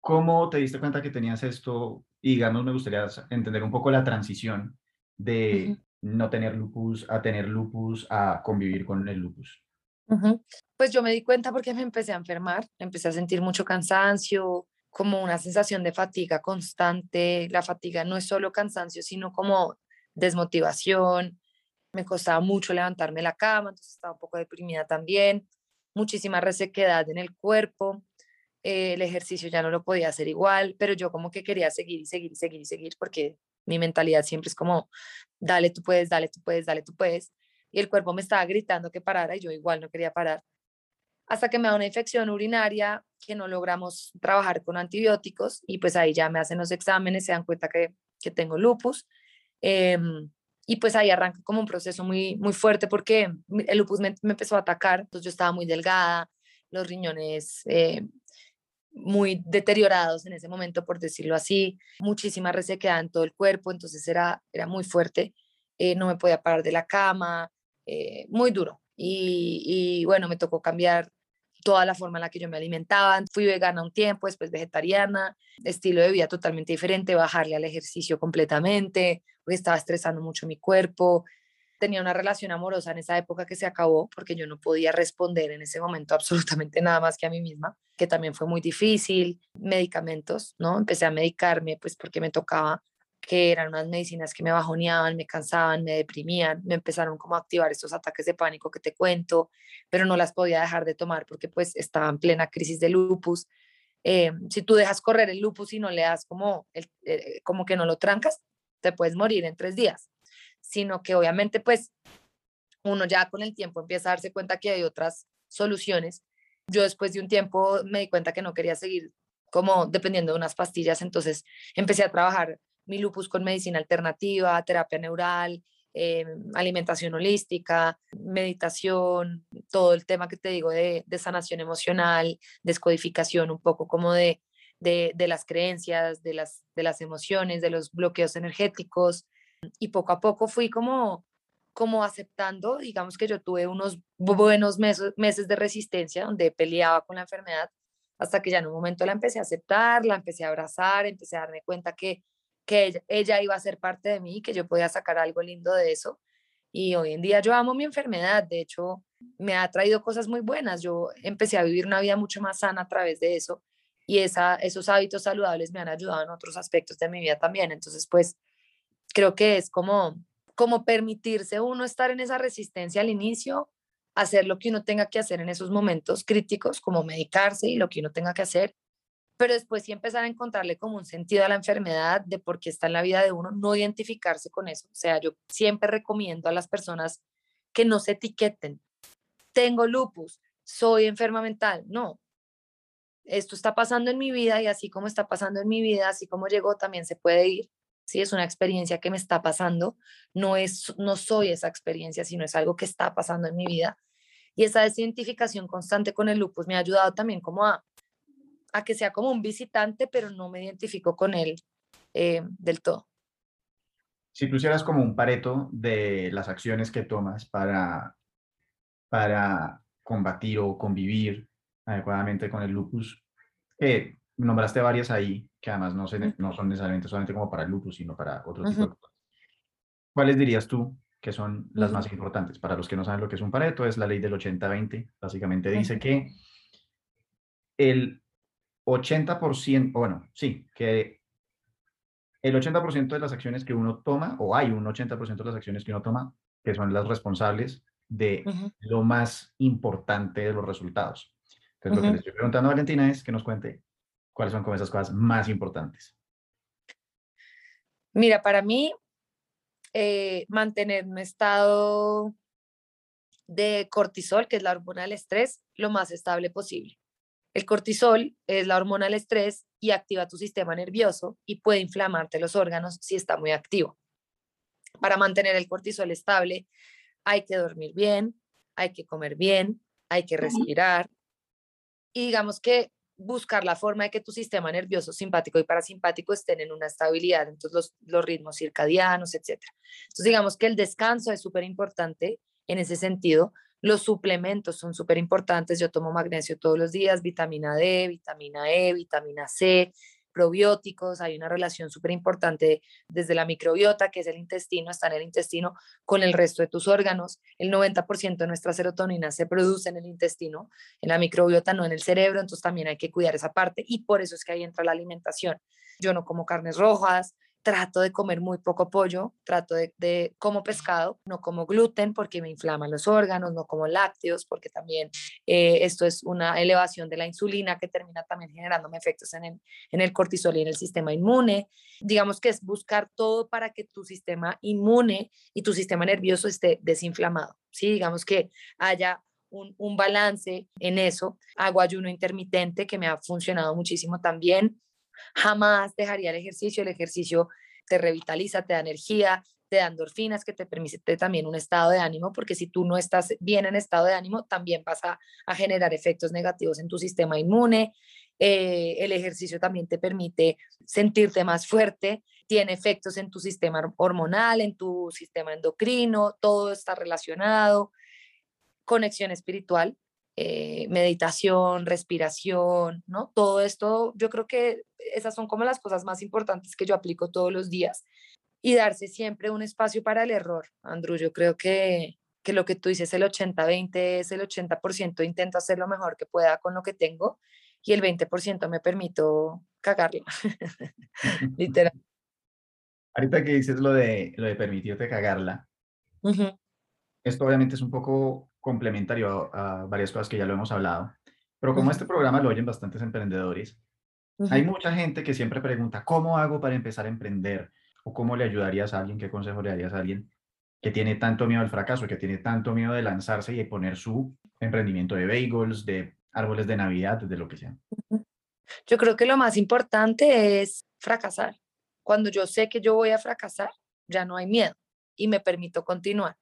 ¿Cómo te diste cuenta que tenías esto? Y digamos, me gustaría entender un poco la transición de no tener lupus a tener lupus a convivir con el lupus. Pues yo me di cuenta porque me empecé a enfermar, empecé a sentir mucho cansancio, como una sensación de fatiga constante. La fatiga no es solo cansancio, sino como desmotivación. Me costaba mucho levantarme la cama, entonces estaba un poco deprimida también. Muchísima resequedad en el cuerpo. el ejercicio ya no lo podía hacer igual, pero yo como que quería seguir y seguir y seguir y seguir porque mi mentalidad siempre es como, dale, tú puedes, dale, tú puedes, dale, tú puedes. Y el cuerpo me estaba gritando que parara y yo igual no quería parar. Hasta que me da una infección urinaria que no logramos trabajar con antibióticos y pues ahí ya me hacen los exámenes, se dan cuenta que, que tengo lupus. Em, y pues ahí arranca como un proceso muy, muy fuerte porque el lupus me, empezó a atacar, entonces yo estaba muy delgada, los riñones eh, muy deteriorados en ese momento, por decirlo así, muchísima resequedad en todo el cuerpo, entonces era, era muy fuerte, eh, no me podía parar de la cama, eh, muy duro. Y, y, bueno, me tocó cambiar toda la forma en la que yo me alimentaba. Fui vegana un tiempo, después vegetariana, estilo de vida totalmente diferente, bajarle al ejercicio completamente, porque estaba estresando mucho mi cuerpo, tenía una relación amorosa en esa época que se acabó porque yo no podía responder en ese momento absolutamente nada más que a mí misma, que también fue muy difícil, medicamentos, ¿no? Empecé a medicarme pues porque me tocaba que eran unas medicinas que me bajoneaban, me cansaban, me deprimían, me empezaron como a activar estos ataques de pánico que te cuento, pero no las podía dejar de tomar porque pues estaba en plena crisis de lupus. Eh, si tú dejas correr el lupus y no le das como, el, eh, como que no lo trancas, te puedes morir en tres días sino que obviamente pues uno ya con el tiempo empieza a darse cuenta que hay otras soluciones. Yo después de un tiempo me di cuenta que no quería seguir como dependiendo de unas pastillas, entonces empecé a trabajar mi lupus con medicina alternativa, terapia neural, eh, alimentación holística, meditación, todo el tema que te digo de, de sanación emocional, descodificación un poco como de, de, las creencias, de las, de las emociones, de los bloqueos energéticos, y poco a poco fui como, como aceptando, digamos que yo tuve unos buenos meses, meses de resistencia donde peleaba con la enfermedad, hasta que ya en un momento la empecé a aceptar, la empecé a abrazar, empecé a darme cuenta que, que ella, iba a ser parte de mí, que yo podía sacar algo lindo de eso. Y hoy en día yo amo mi enfermedad, de hecho me ha traído cosas muy buenas, yo empecé a vivir una vida mucho más sana a través de eso y esa, esos hábitos saludables me han ayudado en otros aspectos de mi vida también. Entonces, pues creo que es como, como permitirse uno estar en esa resistencia al inicio, hacer lo que uno tenga que hacer en esos momentos críticos, como medicarse y lo que uno tenga que hacer, pero después sí empezar a encontrarle como un sentido a la enfermedad, de por qué está en la vida de uno, no identificarse con eso. O sea, yo siempre recomiendo a las personas que no se etiqueten. Tengo lupus, soy enferma mental. No, esto está pasando en mi vida y así como está pasando en mi vida, así como llegó, también se puede ir. ¿sí? Es una experiencia que me está pasando, no, es, no soy esa experiencia, sino es algo que está pasando en mi vida. Y esa desidentificación constante con el lupus me ha ayudado también como a, a que sea como un visitante, pero no me identifico con él eh, del todo. Si tú hicieras como un pareto de las acciones que tomas para, para combatir o convivir adecuadamente con el lupus, ¿qué, nombraste varias ahí, que además no, no son necesariamente solamente como para el lupus, sino para otro tipo de cosas. ¿Cuáles dirías tú que son las más importantes? Para los que no saben lo que es un Pareto, es la ley del 80-20. Básicamente dice que el 80%, bueno, sí, que el 80% de las acciones que uno toma, o hay un 80% de las acciones que uno toma, que son las responsables de lo más importante de los resultados. Entonces, lo que le estoy preguntando a Valentina es que nos cuente ¿Cuáles son como esas cosas más importantes? Mira, para mí, eh, mantener un estado de cortisol, que es la hormona del estrés, lo más estable posible. El cortisol es la hormona del estrés y activa tu sistema nervioso y puede inflamarte los órganos si está muy activo. Para mantener el cortisol estable hay que dormir bien, hay que comer bien, hay que respirar y digamos que buscar la forma de que tu sistema nervioso simpático y parasimpático estén en una estabilidad, entonces los, los ritmos circadianos, etc. Entonces digamos que el descanso es súper importante en ese sentido. Los suplementos son súper importantes. Yo tomo magnesio todos los días, vitamina D, vitamina E, vitamina C, probióticos, hay una relación súper importante desde la microbiota, que es el intestino, está en el intestino, con el resto de tus órganos. El 90% de nuestra serotonina se produce en el intestino, en la microbiota, no en el cerebro, entonces también hay que cuidar esa parte y por eso es que ahí entra la alimentación. Yo no como carnes rojas, trato de comer muy poco pollo, trato de, como pescado, no como gluten porque me inflaman los órganos, no como lácteos porque también eh, esto es una elevación de la insulina que termina también generándome efectos en el, cortisol y en el sistema inmune. Digamos que es buscar todo para que tu sistema inmune y tu sistema nervioso esté desinflamado, ¿sí? Digamos que haya un, balance en eso. Hago ayuno intermitente que me ha funcionado muchísimo también. Jamás dejaría el ejercicio. El ejercicio te revitaliza, te da energía, te da endorfinas, que te permite también un estado de ánimo, porque si tú no estás bien en estado de ánimo, también vas a, generar efectos negativos en tu sistema inmune. Eh, el ejercicio también te permite sentirte más fuerte, tiene efectos en tu sistema hormonal, en tu sistema endocrino, todo está relacionado. Conexión espiritual, eh, meditación, respiración, ¿no? Todo esto, yo creo que esas son como las cosas más importantes que yo aplico todos los días y darse siempre un espacio para el error. Andrew, yo creo que, que lo que tú dices, el 80-20 es el 80%, intento hacer lo mejor que pueda con lo que tengo y el 20% me permito cagarla, literal. Ahorita que dices lo de, lo de permitirte cagarla, esto obviamente es un poco complementario a, varias cosas que ya lo hemos hablado, pero como este programa lo oyen bastantes emprendedores, hay mucha gente que siempre pregunta, ¿cómo hago para empezar a emprender? ¿O cómo le ayudarías a alguien? ¿Qué consejo le darías a alguien que tiene tanto miedo al fracaso, que tiene tanto miedo de lanzarse y de poner su emprendimiento de bagels, de árboles de Navidad, de lo que sea? Yo creo que lo más importante es fracasar. Cuando yo sé que yo voy a fracasar, ya no hay miedo y me permito continuar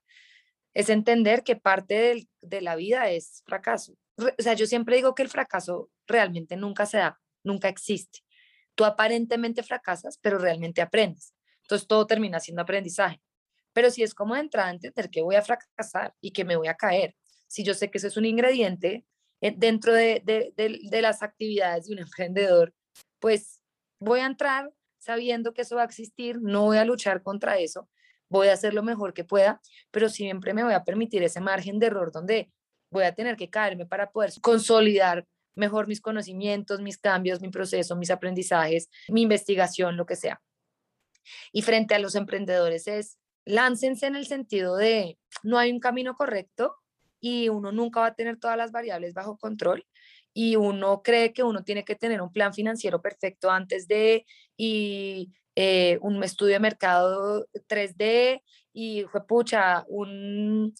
es entender que parte de la vida es fracaso. O sea, yo siempre digo que el fracaso realmente nunca se da, nunca existe. Tú aparentemente fracasas, pero realmente aprendes. Entonces todo termina siendo aprendizaje. Pero si es como de entrada entender que voy a fracasar y que me voy a caer, si yo sé que eso es un ingrediente eh, dentro de, de las actividades de un emprendedor, pues voy a entrar sabiendo que eso va a existir, no voy a luchar contra eso, voy a hacer lo mejor que pueda, pero siempre me voy a permitir ese margen de error donde voy a tener que caerme para poder consolidar mejor mis conocimientos, mis cambios, mi proceso, mis aprendizajes, mi investigación, lo que sea. Y frente a los emprendedores es, láncense en el sentido de, no hay un camino correcto y uno nunca va a tener todas las variables bajo control y uno cree que uno tiene que tener un plan financiero perfecto antes de y eh, un estudio de mercado 3D y fue pucha, un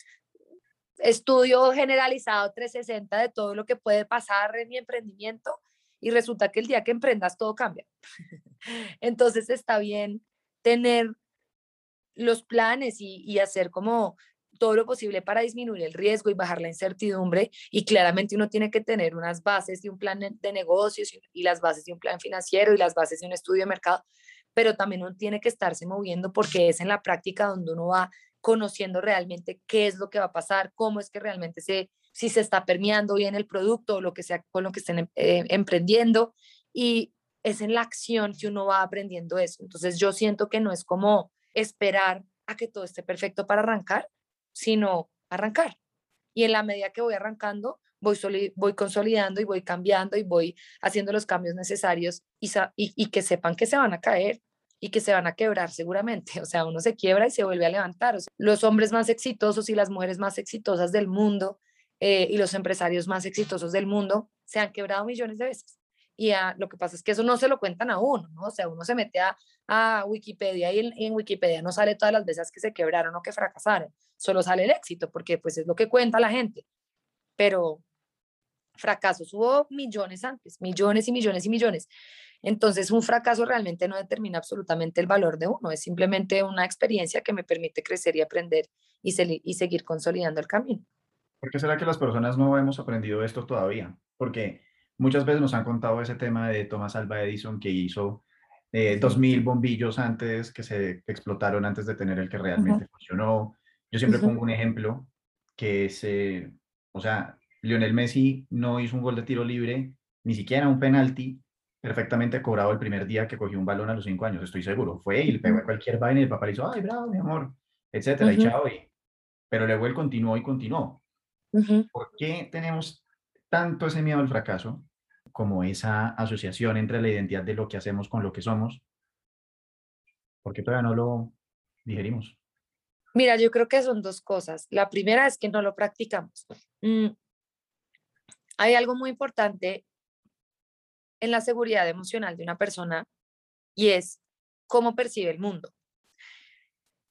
estudio generalizado 360 de todo lo que puede pasar en mi emprendimiento y resulta que el día que emprendas todo cambia. Entonces está bien tener los planes y, y hacer como todo lo posible para disminuir el riesgo y bajar la incertidumbre. Y claramente uno tiene que tener unas bases de un plan de negocios y las bases de un plan financiero y las bases de un estudio de mercado, pero también uno tiene que estarse moviendo porque es en la práctica donde uno va conociendo realmente qué es lo que va a pasar, cómo es que realmente se, si se está permeando bien el producto o lo que sea con lo que estén em, eh, emprendiendo. Y es en la acción que uno va aprendiendo eso. Entonces yo siento que no es como esperar a que todo esté perfecto para arrancar, sino arrancar. Y en la medida que voy arrancando, voy, voy consolidando y voy cambiando y voy haciendo los cambios necesarios y, y, que sepan que se van a caer y que se van a quebrar seguramente. O sea, uno se quiebra y se vuelve a levantar. los hombres más exitosos y las mujeres más exitosas del mundo eh, y los empresarios más exitosos del mundo se han quebrado millones de veces y lo que pasa es que eso no se lo cuentan a uno, ¿no? O sea, uno se mete a, a Wikipedia y en, en, Wikipedia no sale todas las veces que se quebraron o que fracasaron, solo sale el éxito, porque pues es lo que cuenta la gente. Pero fracasos hubo millones antes, millones y millones y millones. Entonces, un fracaso realmente no determina absolutamente el valor de uno, es simplemente una experiencia que me permite crecer y aprender y, y seguir consolidando el camino. ¿Por qué será que las personas no hemos aprendido esto todavía? Porque muchas veces nos han contado ese tema de Thomas Alva Edison que hizo eh, 2.000 bombillos antes que se explotaron antes de tener el que realmente funcionó. Yo siempre pongo un ejemplo que se, o sea, Lionel Messi no hizo un gol de tiro libre, ni siquiera un penalti, perfectamente cobrado el primer día que cogió un balón a los cinco años, estoy seguro. Fue y le pegó a cualquier vaina y el papá le hizo, ay, bravo, mi amor, etcétera, y chao. Y... Pero luego él continuó y continuó. ¿Por qué tenemos tanto ese miedo al fracaso como esa asociación entre la identidad de lo que hacemos con lo que somos? Porque todavía no lo digerimos. Mira, yo creo que son dos cosas. La primera es que no lo practicamos. Mm, hay algo muy importante en la seguridad emocional de una persona y es cómo percibe el mundo.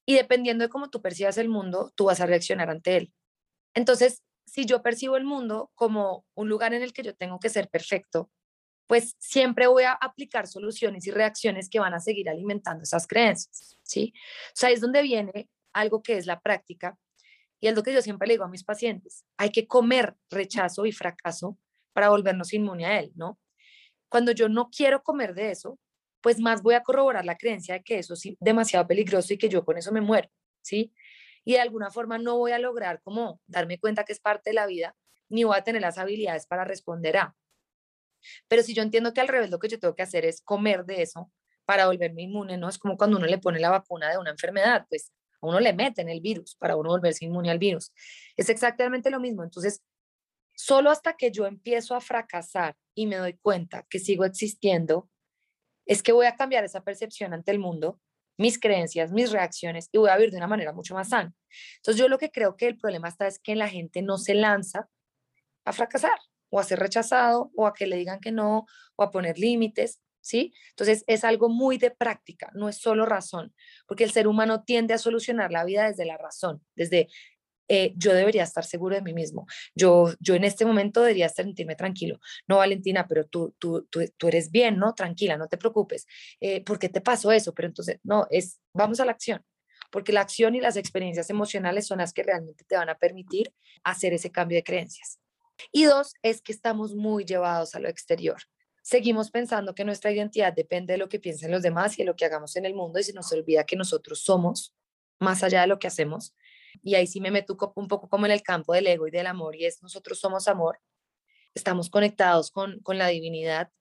Y dependiendo de cómo tú percibas el mundo, tú vas a reaccionar ante él. Entonces, si yo percibo el mundo como un lugar en el que yo tengo que ser perfecto, pues siempre voy a aplicar soluciones y reacciones que van a seguir alimentando esas creencias, ¿sí? O sea, es donde viene algo que es la práctica y es lo que yo siempre le digo a mis pacientes, hay que comer rechazo y fracaso para volvernos inmune a él, ¿no? Cuando yo no quiero comer de eso, pues más voy a corroborar la creencia de que eso es demasiado peligroso y que yo con eso me muero, ¿sí? Y de alguna forma no voy a lograr como darme cuenta que es parte de la vida, ni voy a tener las habilidades para responder a. Pero si yo entiendo que al revés lo que yo tengo que hacer es comer de eso para volverme inmune, ¿no? Es como cuando uno le pone la vacuna de una enfermedad, pues a uno le meten el virus para uno volverse inmune al virus. Es exactamente lo mismo. Entonces, solo hasta que yo empiezo a fracasar y me doy cuenta que sigo existiendo, es que voy a cambiar esa percepción ante el mundo, mis creencias, mis reacciones y voy a vivir de una manera mucho más sana. Entonces, yo lo que creo que el problema está es que la gente no se lanza a fracasar o a ser rechazado o a que le digan que no o a poner límites. ¿Sí? Entonces es algo muy de práctica, no es solo razón, porque el ser humano tiende a solucionar la vida desde la razón, desde eh, yo debería estar seguro de mí mismo, yo, yo en este momento debería sentirme tranquilo. No, Valentina, pero tú, tú, tú, eres bien, ¿no? Tranquila, no te preocupes. Eh, ¿Por qué te pasó eso? Pero entonces, no, es, vamos a la acción porque la acción y las experiencias emocionales son las que realmente te van a permitir hacer ese cambio de creencias. Y dos, es que estamos muy llevados a lo exterior seguimos pensando que nuestra identidad depende de lo que piensen los demás y de lo que hagamos en el mundo y se nos olvida que nosotros somos más allá de lo que hacemos. Y ahí sí me meto un poco como en el campo del ego y del amor y es nosotros somos amor, estamos conectados con, con la divinidad,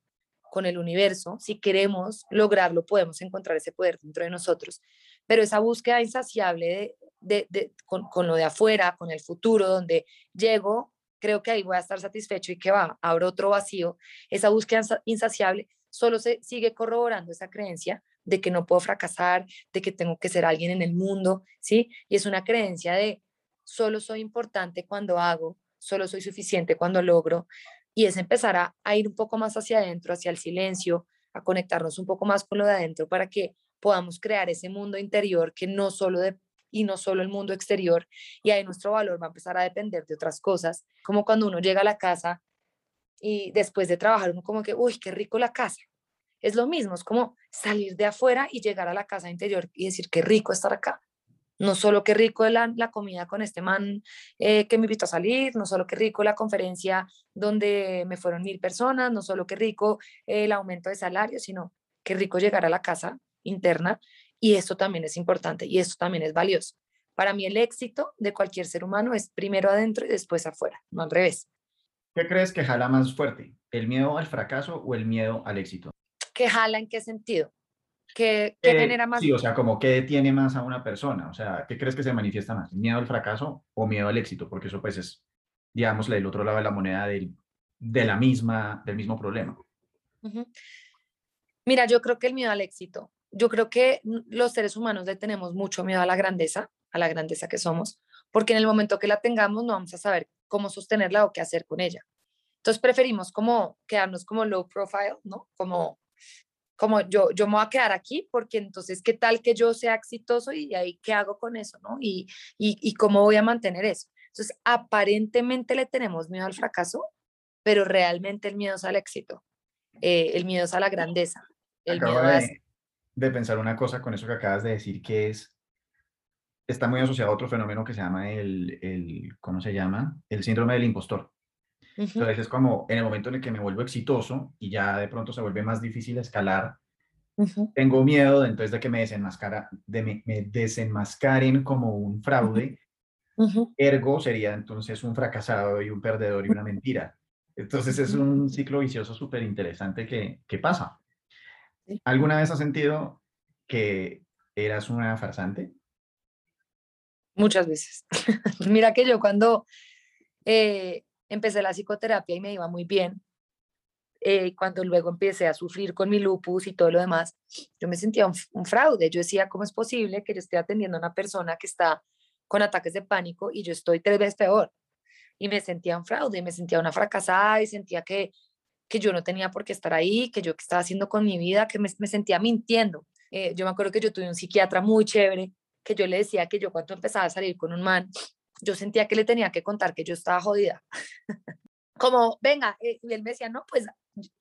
con el universo. Si queremos lograrlo, podemos encontrar ese poder dentro de nosotros. Pero esa búsqueda insaciable de, de, con, con, lo de afuera, con el futuro, donde llego creo que ahí voy a estar satisfecho y que va, abro otro vacío, esa búsqueda insaciable solo se sigue corroborando esa creencia de que no puedo fracasar, de que tengo que ser alguien en el mundo, ¿sí? Y es una creencia de solo soy importante cuando hago, solo soy suficiente cuando logro, y es empezar a, a ir un poco más hacia adentro, hacia el silencio, a conectarnos un poco más con lo de adentro para que podamos crear ese mundo interior que no solo de, y no solo el mundo exterior. Y ahí nuestro valor va a empezar a depender de otras cosas, como cuando uno llega a la casa y después de trabajar uno como que, uy, qué rico la casa. Es lo mismo, es como salir de afuera y llegar a la casa interior y decir, qué rico estar acá. No solo qué rico la, la comida con este man eh, que me invitó a salir, no solo qué rico la conferencia donde me fueron mil personas, no solo qué rico el aumento de salario, sino qué rico llegar a la casa interna y eso también es importante y eso también es valioso. Para mí el éxito de cualquier ser humano es primero adentro y después afuera, no al revés. ¿Qué crees que jala más fuerte? ¿El miedo al fracaso o el miedo al éxito? ¿Qué jala en qué sentido? ¿Qué, qué eh, genera más? Sí, o sea, como qué detiene más a una persona. O sea, ¿qué crees que se manifiesta más? ¿Miedo al fracaso o miedo al éxito? Porque eso pues es, digamos, el otro lado de la moneda del, de la misma, del mismo problema. Mira, yo creo que el miedo al éxito yo creo que los seres humanos le tenemos mucho miedo a la grandeza, a la grandeza que somos, porque en el momento que la tengamos no vamos a saber cómo sostenerla o qué hacer con ella. Entonces preferimos como quedarnos como low profile, ¿no? Como, como yo, yo me voy a quedar aquí porque entonces, ¿qué tal que yo sea exitoso y ahí qué hago con eso, ¿no? Y, y, y cómo voy a mantener eso. Entonces, aparentemente le tenemos miedo al fracaso, pero realmente el miedo es al éxito, eh, el miedo es a la grandeza. El Acabo miedo de, a... de pensar una cosa con eso que acabas de decir, que es, está muy asociado a otro fenómeno que se llama el, el ¿cómo se llama? El síndrome del impostor. Ujú, Entonces es como en el momento en el que me vuelvo exitoso y ya de pronto se vuelve más difícil escalar, tengo miedo de, entonces de que me, desenmascara, de me, me desenmascaren como un fraude, ujú. ergo sería entonces un fracasado y un perdedor y una mentira. Entonces es un ciclo vicioso súper interesante que, que pasa. ¿Alguna vez has sentido que eras una farsante? Muchas veces. Mira que yo cuando eh, empecé la psicoterapia y me iba muy bien, eh, cuando luego empecé a sufrir con mi lupus y todo lo demás, yo me sentía un, un fraude. Yo decía, ¿cómo es posible que yo esté atendiendo a una persona que está con ataques de pánico y yo estoy tres veces peor? Y me sentía un fraude, me sentía una fracasada y sentía que, que yo no tenía por qué estar ahí, que yo qué estaba haciendo con mi vida, que me, me sentía mintiendo. Eh, yo me acuerdo que yo tuve un psiquiatra muy chévere que yo le decía que yo cuando empezaba a salir con un man, yo sentía que le tenía que contar que yo estaba jodida. Como, venga, eh, y él me decía, no, pues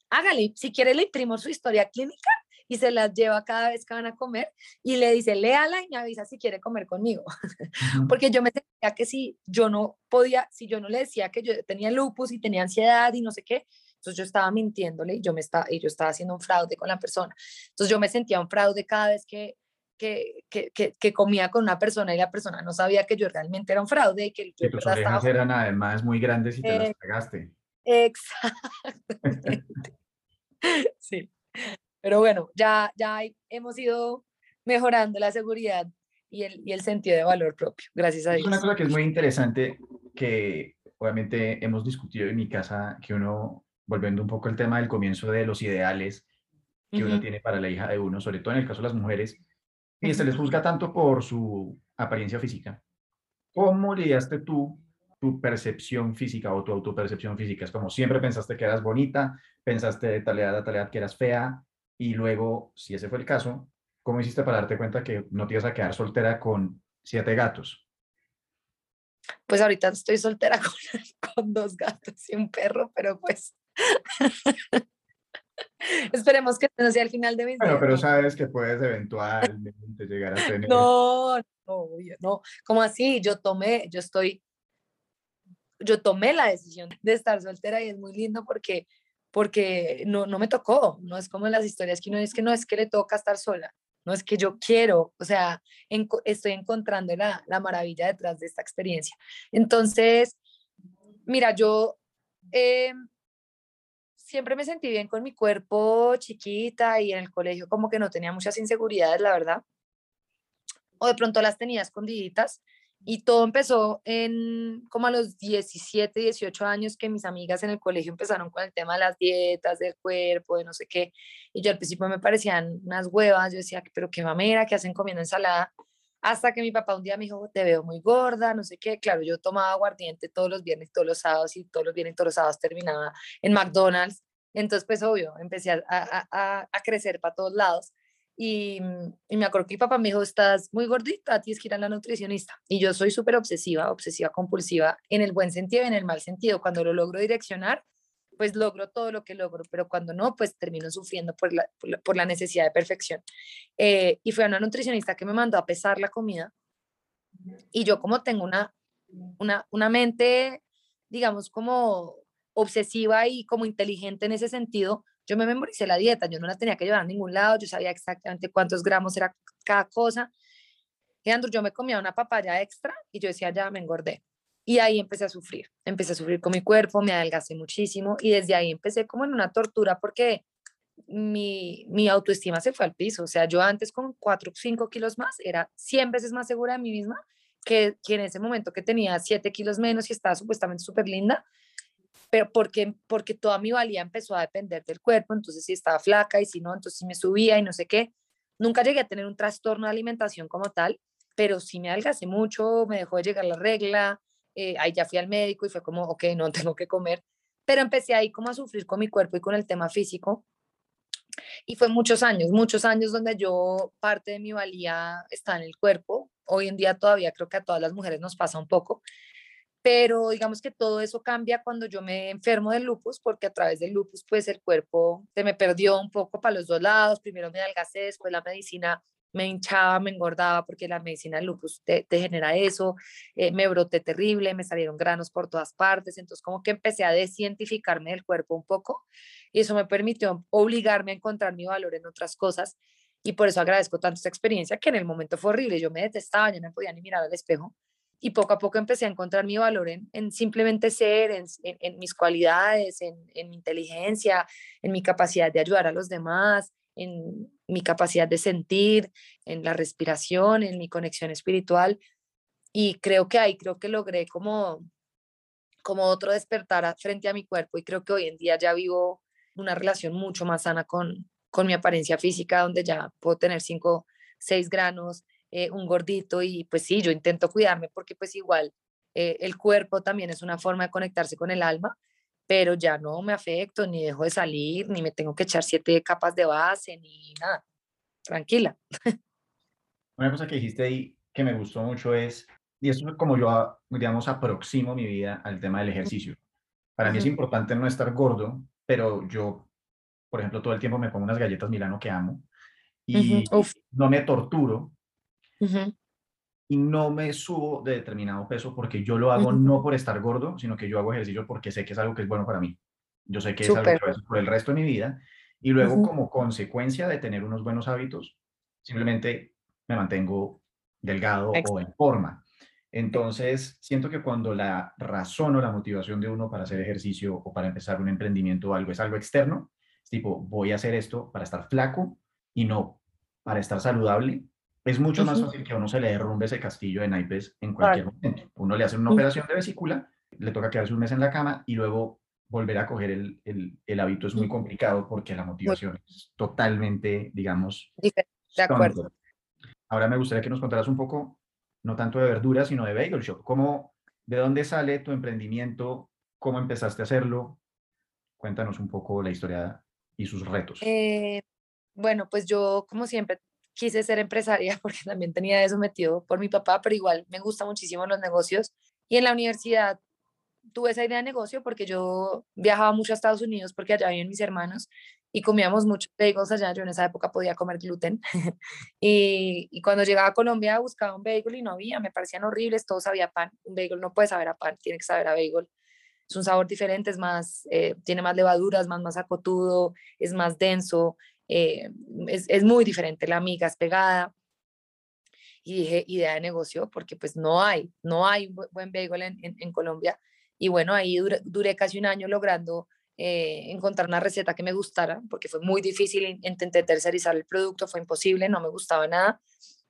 hágale, si quiere le imprimo su historia clínica y se las lleva cada vez que van a comer y le dice, léala y me avisa si quiere comer conmigo. Porque yo me sentía que si yo no podía, si yo no le decía que yo tenía lupus y tenía ansiedad y no sé qué, entonces yo estaba mintiéndole y yo, me estaba, y yo estaba haciendo un fraude con la persona. Entonces yo me sentía un fraude cada vez que, que, que, que, que comía con una persona y la persona no sabía que yo realmente era un fraude y que Y tus verdad estaba... orejas eran además muy grandes y te las Eh, pegaste. Exactamente. Sí. Pero bueno, ya, ya hemos ido mejorando la seguridad y el, y el sentido de valor propio, gracias a Es una Dios. cosa que es muy interesante que obviamente hemos discutido en mi casa, que uno, volviendo un poco al tema del comienzo de los ideales que uno Ujú, tiene para la hija de uno, sobre todo en el caso de las mujeres, y se les juzga tanto por su apariencia física. ¿Cómo lidiaste tú tu percepción física o tu autopercepción física? Es como siempre pensaste que eras bonita, pensaste de tal edad a tal edad que eras fea, y luego, si ese fue el caso, ¿cómo hiciste para darte cuenta que no te ibas a quedar soltera con siete gatos? Pues ahorita estoy soltera con, con dos gatos y un perro, pero pues esperemos que no sea el final de mis Bueno, pero sabes que puedes eventualmente llegar a tener... no, no, obvio, no. ¿Cómo así? Yo tomé, yo estoy, yo tomé la decisión de estar soltera y es muy lindo porque, porque no, no me tocó. No es como en las historias que uno dice que no es que le toca estar sola. No es que yo quiero, o sea, enco- estoy encontrando la, la maravilla detrás de esta experiencia. Entonces, mira, yo eh, siempre me sentí bien con mi cuerpo chiquita y en el colegio como que no tenía muchas inseguridades, la verdad. O de pronto las tenía escondiditas. Y todo empezó en como a los 17, 18 años que mis amigas en el colegio empezaron con el tema de las dietas, del cuerpo, de no sé qué. Y yo al principio me parecían unas huevas, yo decía, pero qué mamera, que hacen comiendo ensalada. Hasta que mi papá un día me dijo, te veo muy gorda, no sé qué. Claro, yo tomaba aguardiente todos los viernes, todos los sábados y todos los viernes, todos los sábados terminaba en McDonald's. Entonces, pues obvio, empecé a, a, a, a crecer para todos lados. Y, mm, y me acuerdo que mi papá me dijo, estás muy gordita, tienes que ir a la nutricionista. Y yo soy súper obsesiva, obsesiva compulsiva, en el buen sentido y en el mal sentido. Cuando lo logro direccionar, pues logro todo lo que logro, pero cuando no, pues termino sufriendo por la, por la, por la necesidad de perfección. Eh, y fue una nutricionista que me mandó a pesar la comida. Y yo como tengo una, una, una mente, digamos, como obsesiva y como inteligente en ese sentido, yo me memoricé la dieta, yo no la tenía que llevar a ningún lado, yo sabía exactamente cuántos gramos era cada cosa. Y Andrew, yo me comía una papaya extra y yo decía, ya me engordé. Y ahí empecé a sufrir, empecé a sufrir con mi cuerpo, me adelgacé muchísimo y desde ahí empecé como en una tortura porque mi, mi autoestima se fue al piso. O sea, yo antes con 4 o 5 kilos más era 100 veces más segura de mí misma que, que en ese momento que tenía 7 kilos menos y estaba supuestamente súper linda, pero porque, porque toda mi valía empezó a depender del cuerpo, entonces si estaba flaca y si no, entonces si me subía y no sé qué. Nunca llegué a tener un trastorno de alimentación como tal, pero sí me adelgacé mucho, me dejó de llegar la regla, eh, ahí ya fui al médico y fue como, ok, no tengo que comer, pero empecé ahí como a sufrir con mi cuerpo y con el tema físico. Y fue muchos años, muchos años donde yo parte de mi valía está en el cuerpo. Hoy en día todavía creo que a todas las mujeres nos pasa un poco, pero digamos que todo eso cambia cuando yo me enfermo del lupus, porque a través del lupus pues el cuerpo se me perdió un poco para los dos lados, primero me adelgacé, después la medicina me hinchaba, me engordaba porque la medicina lupus te, genera eso, eh, me broté terrible, me salieron granos por todas partes, entonces como que empecé a descientificarme del cuerpo un poco y eso me permitió obligarme a encontrar mi valor en otras cosas y por eso agradezco tanto esta experiencia que en el momento fue horrible, yo me detestaba, yo no podía ni mirar al espejo y poco a poco empecé a encontrar mi valor en, en simplemente ser, en, en, mis cualidades, en, en mi inteligencia, en mi capacidad de ayudar a los demás, en mi capacidad de sentir, en la respiración, en mi conexión espiritual. Y creo que ahí, creo que logré como, como otro despertar frente a mi cuerpo y creo que hoy en día ya vivo una relación mucho más sana con, con mi apariencia física, donde ya puedo tener 5, 6 granos, eh, un gordito y pues sí, yo intento cuidarme porque pues igual eh, el cuerpo también es una forma de conectarse con el alma pero ya no me afecto, ni dejo de salir, ni me tengo que echar siete capas de base, ni nada. Tranquila. Una cosa que dijiste ahí que me gustó mucho es, y eso es como yo, digamos, aproximo mi vida al tema del ejercicio. Para mí es importante no estar gordo, pero yo, por ejemplo, todo el tiempo me pongo unas galletas Milano que amo y no me torturo y no me subo de determinado peso porque yo lo hago no por estar gordo, sino que yo hago ejercicio porque sé que es algo que es bueno para mí. Yo sé que es algo que voy a hacer por el resto de mi vida y luego como consecuencia de tener unos buenos hábitos, simplemente me mantengo delgado o en forma. Entonces, siento que cuando la razón o la motivación de uno para hacer ejercicio o para empezar un emprendimiento o algo es algo externo, es tipo, voy a hacer esto para estar flaco y no para estar saludable, es mucho más fácil que a uno se le derrumbe ese castillo de naipes en cualquier momento. Uno le hace una operación de vesícula, le toca quedarse un mes en la cama y luego volver a coger el, el, hábito es muy complicado porque la motivación es totalmente, digamos, de acuerdo. Ahora me gustaría que nos contaras un poco, no tanto de verduras, sino de Bagel Shop. ¿Cómo, ¿De dónde sale tu emprendimiento? ¿Cómo empezaste a hacerlo? Cuéntanos un poco la historia y sus retos. Eh, bueno, pues yo, como siempre, quise ser empresaria porque también tenía eso metido por mi papá, pero igual me gustan muchísimo los negocios. Y en la universidad tuve esa idea de negocio porque yo viajaba mucho a Estados Unidos porque allá viven mis hermanos y comíamos muchos bagels allá. Yo en esa época podía comer gluten. y, cuando llegaba a Colombia buscaba un bagel y no había, me parecían horribles, todo sabía pan. Un bagel no puede saber a pan, tiene que saber a bagel. Es un sabor diferente, es más, eh, tiene más levaduras, más, más acotudo, es más denso, eh, es, es, muy diferente, la amiga es pegada. Y dije, idea de negocio, porque pues no hay, no hay un buen bagel en, en, Colombia. Y bueno, ahí duré, casi un año logrando eh, encontrar una receta que me gustara, porque fue muy difícil, intenté tercerizar el producto, fue imposible, no me gustaba nada.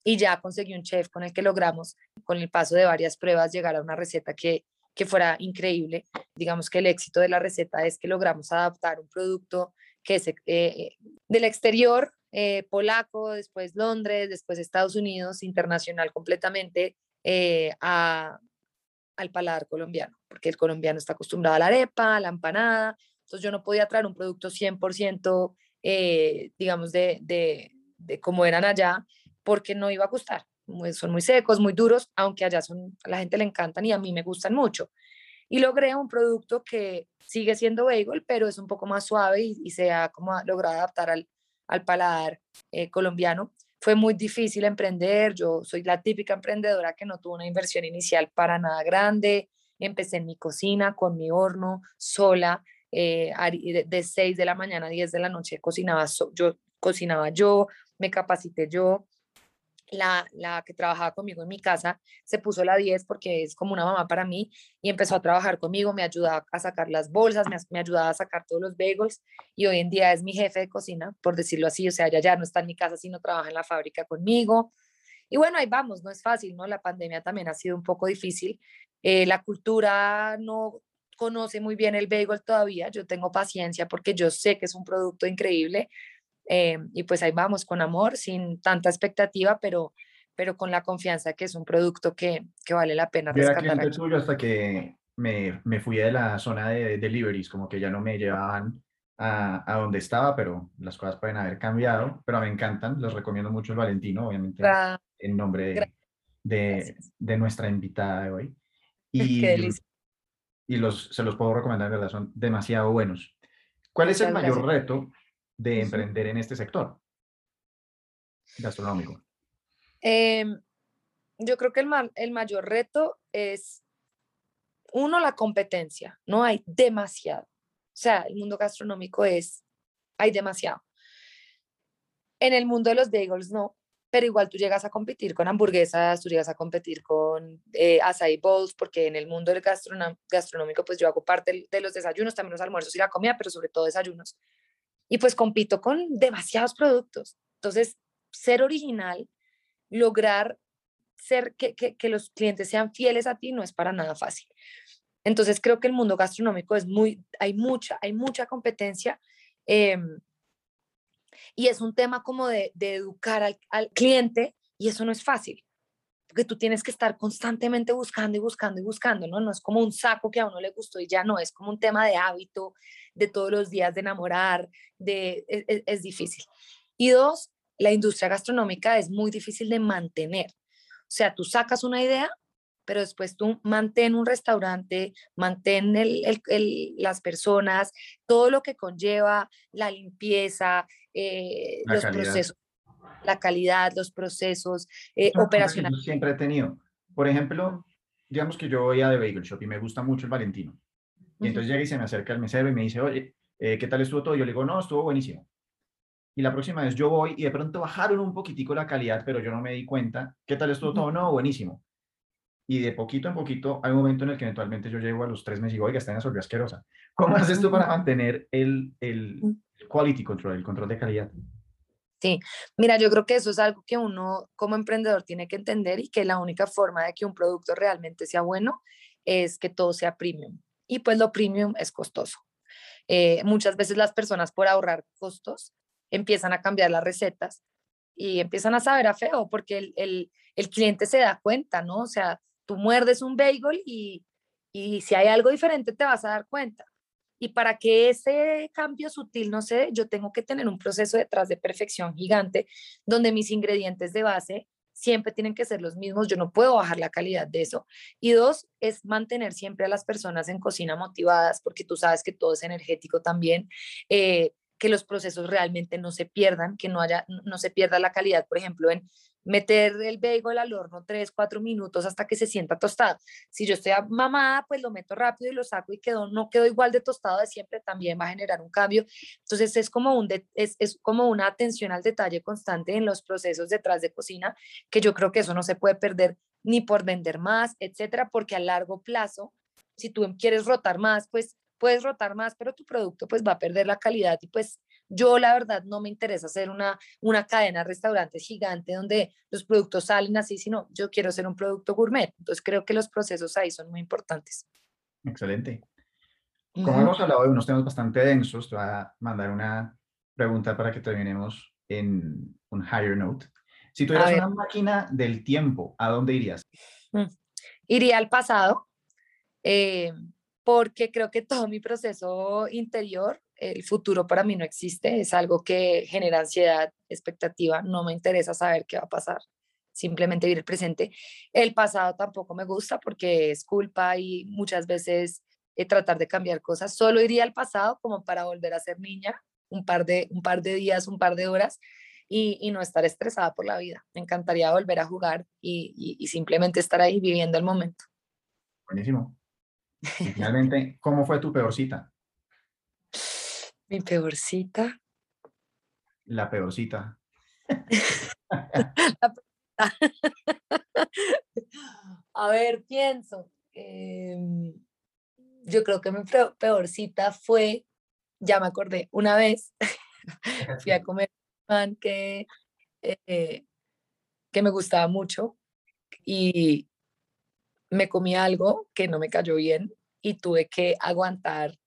Y ya conseguí un chef con el que logramos, con el paso de varias pruebas, llegar a una receta que, que fuera increíble. Digamos que el éxito de la receta es que logramos adaptar un producto que es eh, del exterior, eh, polaco, después Londres, después Estados Unidos, internacional completamente, eh, a, al paladar colombiano, porque el colombiano está acostumbrado a la arepa, a la empanada, entonces yo no podía traer un producto 100%, digamos, de, de, de como eran allá, porque no iba a gustar. Son muy secos, muy duros, aunque allá a la gente le encantan y a mí me gustan mucho y logré un producto que sigue siendo bagel, pero es un poco más suave y, se ha como logrado adaptar al, al paladar eh, colombiano. Fue muy difícil emprender, yo soy la típica emprendedora que no tuvo una inversión inicial para nada grande, empecé en mi cocina con mi horno sola, eh, de, 6 de la mañana a 10 de la noche cocinaba yo, cocinaba yo, me capacité yo, la, la, que trabajaba conmigo en mi casa se puso la 10 porque es como una mamá para mí y empezó a trabajar conmigo, me ayudaba a sacar las bolsas, me, me, ayudaba a sacar todos los bagels y hoy en día es mi jefe de cocina, por decirlo así, o sea, ya no está en mi casa, sino trabaja en la fábrica conmigo. Y bueno, ahí vamos, no es fácil, ¿no? La pandemia también ha sido un poco difícil. Eh, la cultura no conoce muy bien el bagel todavía, yo tengo paciencia porque yo sé que es un producto increíble, eh, y pues ahí vamos con amor, sin tanta expectativa, pero, pero con la confianza que es un producto que, que vale la pena rescatar. Era tuyo hasta que me, me fui de la zona de deliveries, como que ya no me llevaban a, a, donde estaba, pero las cosas pueden haber cambiado, pero me encantan, los recomiendo mucho el Valentino, obviamente, en nombre de, de, nuestra invitada de hoy. Y, y los, se los puedo recomendar, verdad, son demasiado buenos. ¿Cuál es el mayor reto de emprender en este sector gastronómico? Eh, yo creo que el, el mayor reto es, uno, la competencia. No hay demasiado. O sea, el mundo gastronómico es, hay demasiado. En el mundo de los bagels no, pero igual tú llegas a competir con hamburguesas, tú llegas a competir con eh, acai bowls, porque en el mundo del gastronómico, pues yo hago parte de los desayunos, también los almuerzos y la comida, pero sobre todo desayunos. Y pues compito con demasiados productos. Entonces, ser original, lograr ser que, que, los clientes sean fieles a ti no es para nada fácil. Entonces creo que el mundo gastronómico es muy, hay mucha, hay mucha competencia em, y es un tema como de, de educar al, cliente y eso no es fácil, porque tú tienes que estar constantemente buscando y buscando y buscando, ¿no? No es como un saco que a uno le gustó y ya no, es como un tema de hábito, de todos los días de enamorar, de, es, e, es difícil. Y dos, la industria gastronómica es muy difícil de mantener. O sea, tú sacas una idea, pero después tú mantén un restaurante, mantén el, el, las personas, todo lo que conlleva la limpieza, eh, los procesos, la calidad, los procesos eh, operacionales. Siempre he tenido. Por ejemplo, digamos que yo voy a The Bagel Shop y me gusta mucho el Valentino. Y entonces llega y se me acerca el mesero y me dice, oye, eh, ¿qué tal estuvo todo? Yo le digo, no, estuvo buenísimo y la próxima vez yo voy y de pronto bajaron un poquitico la calidad, pero yo no me di cuenta. ¿Qué tal estuvo todo? No, buenísimo. Y de poquito en poquito hay un momento en el que eventualmente yo llego a los tres meses y digo, oiga, esta en volvió asquerosa. ¿Cómo haces tú para mantener el, el quality control, el control de calidad? Sí, mira, yo creo que eso es algo que uno como emprendedor tiene que entender y que la única forma de que un producto realmente sea bueno es que todo sea premium. Y pues lo premium es costoso. Eh, muchas veces las personas por ahorrar costos empiezan a cambiar las recetas y empiezan a saber a feo porque el, el, el cliente se da cuenta, ¿no? O sea, tú muerdes un bagel y, y si hay algo diferente te vas a dar cuenta. Y para que ese cambio sutil no se yo tengo que tener un proceso detrás de perfección gigante, donde mis ingredientes de base siempre tienen que ser los mismos, yo no puedo bajar la calidad de eso. Y dos, es mantener siempre a las personas en cocina motivadas, porque tú sabes que todo es energético también. Eh, que los procesos realmente no se pierdan, que no, haya, no se pierda la calidad, por ejemplo, en meter el bagel al horno tres, cuatro minutos hasta que se sienta tostado. Si yo estoy mamada, pues lo meto rápido y lo saco y quedó, no quedó igual de tostado de siempre, también va a generar un cambio. Entonces es como, un es, es como una atención al detalle constante en los procesos detrás de cocina, que yo creo que eso no se puede perder ni por vender más, etcétera, porque a largo plazo, si tú quieres rotar más, pues puedes rotar más, pero tu producto pues va a perder la calidad y pues yo la verdad no me interesa hacer una, una cadena de restaurantes gigante donde los productos salen así, sino yo quiero hacer un producto gourmet. Entonces creo que los procesos ahí son muy importantes. Excelente. Como hemos hablado de unos temas bastante densos, te voy a mandar una pregunta para que terminemos en un higher note. Si tuvieras una máquina del tiempo, ¿a dónde irías? Mm, iría al pasado. Eh, porque creo que todo mi proceso interior, el futuro para mí no existe, es algo que genera ansiedad, expectativa, no me interesa saber qué va a pasar, simplemente vivir el presente. El pasado tampoco me gusta porque es culpa y muchas veces eh, tratar de cambiar cosas, solo iría al pasado como para volver a ser niña un par de, un par de días, un par de horas. Y, y no estar estresada por la vida. Me encantaría volver a jugar y, y, y simplemente estar ahí viviendo el momento. Buenísimo. Finalmente, ¿cómo fue tu peor cita? Mi peor cita. La peor cita. A ver, pienso. Em, yo creo que mi peor cita fue, ya me acordé, una vez fui a comer pan que, eh, que me gustaba mucho y me comí algo que no me cayó bien y tuve que aguantar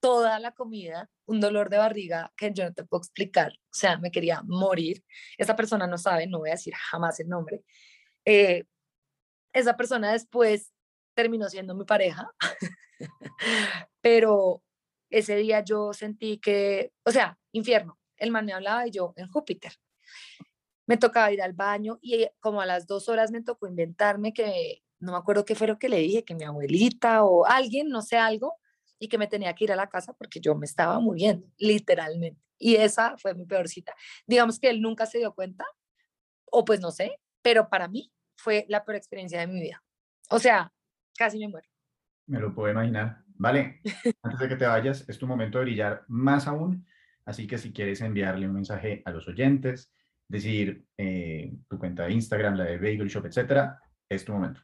toda la comida, un dolor de barriga que yo no te puedo explicar, o sea, me quería morir. Esa persona no sabe, no voy a decir jamás el nombre. Eh, esa persona después terminó siendo mi pareja, pero ese día yo sentí que, o sea, infierno, el man me hablaba y yo en Júpiter. Me tocaba ir al baño y como a las dos horas me tocó inventarme que, no me acuerdo qué fue lo que le dije, que mi abuelita o alguien, no sé algo, y que me tenía que ir a la casa porque yo me estaba muriendo, literalmente. Y esa fue mi peor cita. Digamos que él nunca se dio cuenta, o pues no sé, pero para mí fue la peor experiencia de mi vida. O sea, casi me muero. Me lo puedo imaginar. Vale, antes de que te vayas, es tu momento de brillar más aún. Así que si quieres enviarle un mensaje a los oyentes, decir eh, tu cuenta de Instagram, la de Bagel Shop, etcétera, es tu momento.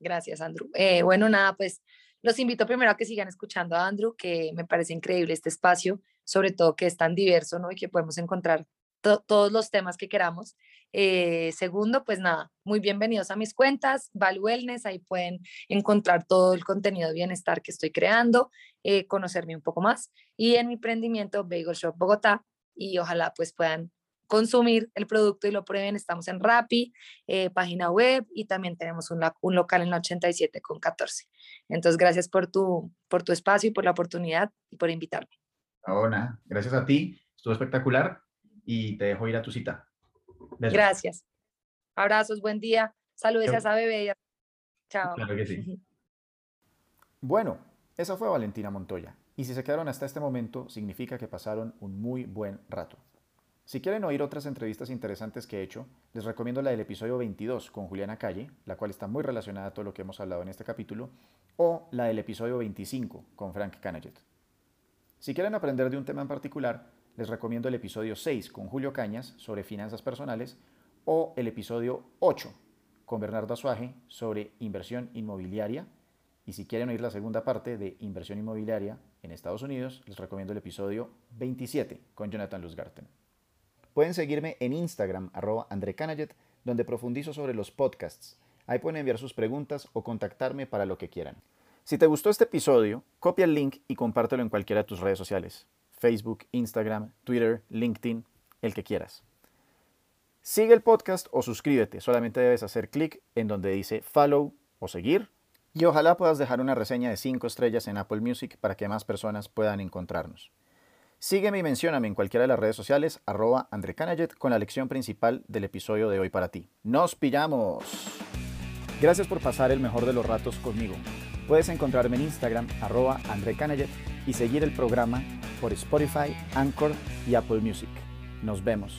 Gracias, Andrew. Eh, bueno, nada, pues los invito primero a que sigan escuchando a Andrew, que me parece increíble este espacio, sobre todo que es tan diverso, ¿no? Y que podemos encontrar todos los temas que queramos. Eh, segundo, pues nada, muy bienvenidos a mis cuentas, Val Wellness, ahí pueden encontrar todo el contenido de bienestar que estoy creando, eh, conocerme un poco más. Y en mi emprendimiento Bagel Shop Bogotá, y ojalá pues puedan consumir el producto y lo prueben. Estamos en Rappi, eh, página web y también tenemos un, un, local en la 87 con 14. Entonces, gracias por tu, por tu espacio y por la oportunidad y por invitarme. Ahora, gracias a ti. Estuvo espectacular y te dejo ir a tu cita. Gracias. Abrazos, buen día. Saludos a esa bebé. Chao. Claro que sí. Bueno, esa fue Valentina Montoya. Y si se quedaron hasta este momento, significa que pasaron un muy buen rato. Si quieren oír otras entrevistas interesantes que he hecho, les recomiendo la del episodio 22 con Juliana Calle, la cual está muy relacionada a todo lo que hemos hablado en este capítulo, o la del episodio 25 con Frank Canaget. Si quieren aprender de un tema en particular, les recomiendo el episodio 6 con Julio Cañas sobre finanzas personales o el episodio 8 con Bernardo Azuaje sobre inversión inmobiliaria. Y si quieren oír la segunda parte de inversión inmobiliaria en Estados Unidos, les recomiendo el episodio 27 con Jonathan Luzgarten. Pueden seguirme en Instagram, arroba donde profundizo sobre los podcasts. Ahí pueden enviar sus preguntas o contactarme para lo que quieran. Si te gustó este episodio, copia el link y compártelo en cualquiera de tus redes sociales. Facebook, Instagram, Twitter, LinkedIn, el que quieras. Sigue el podcast o suscríbete. Solamente debes hacer clic en donde dice follow o seguir. Y ojalá puedas dejar una reseña de 5 estrellas en Apple Music para que más personas puedan encontrarnos. Sígueme y mencióname en cualquiera de las redes sociales, arroba André con la lección principal del episodio de hoy para ti. ¡Nos pillamos! Gracias por pasar el mejor de los ratos conmigo. Puedes encontrarme en Instagram, arroba André y seguir el programa por Spotify, Anchor y Apple Music. Nos vemos.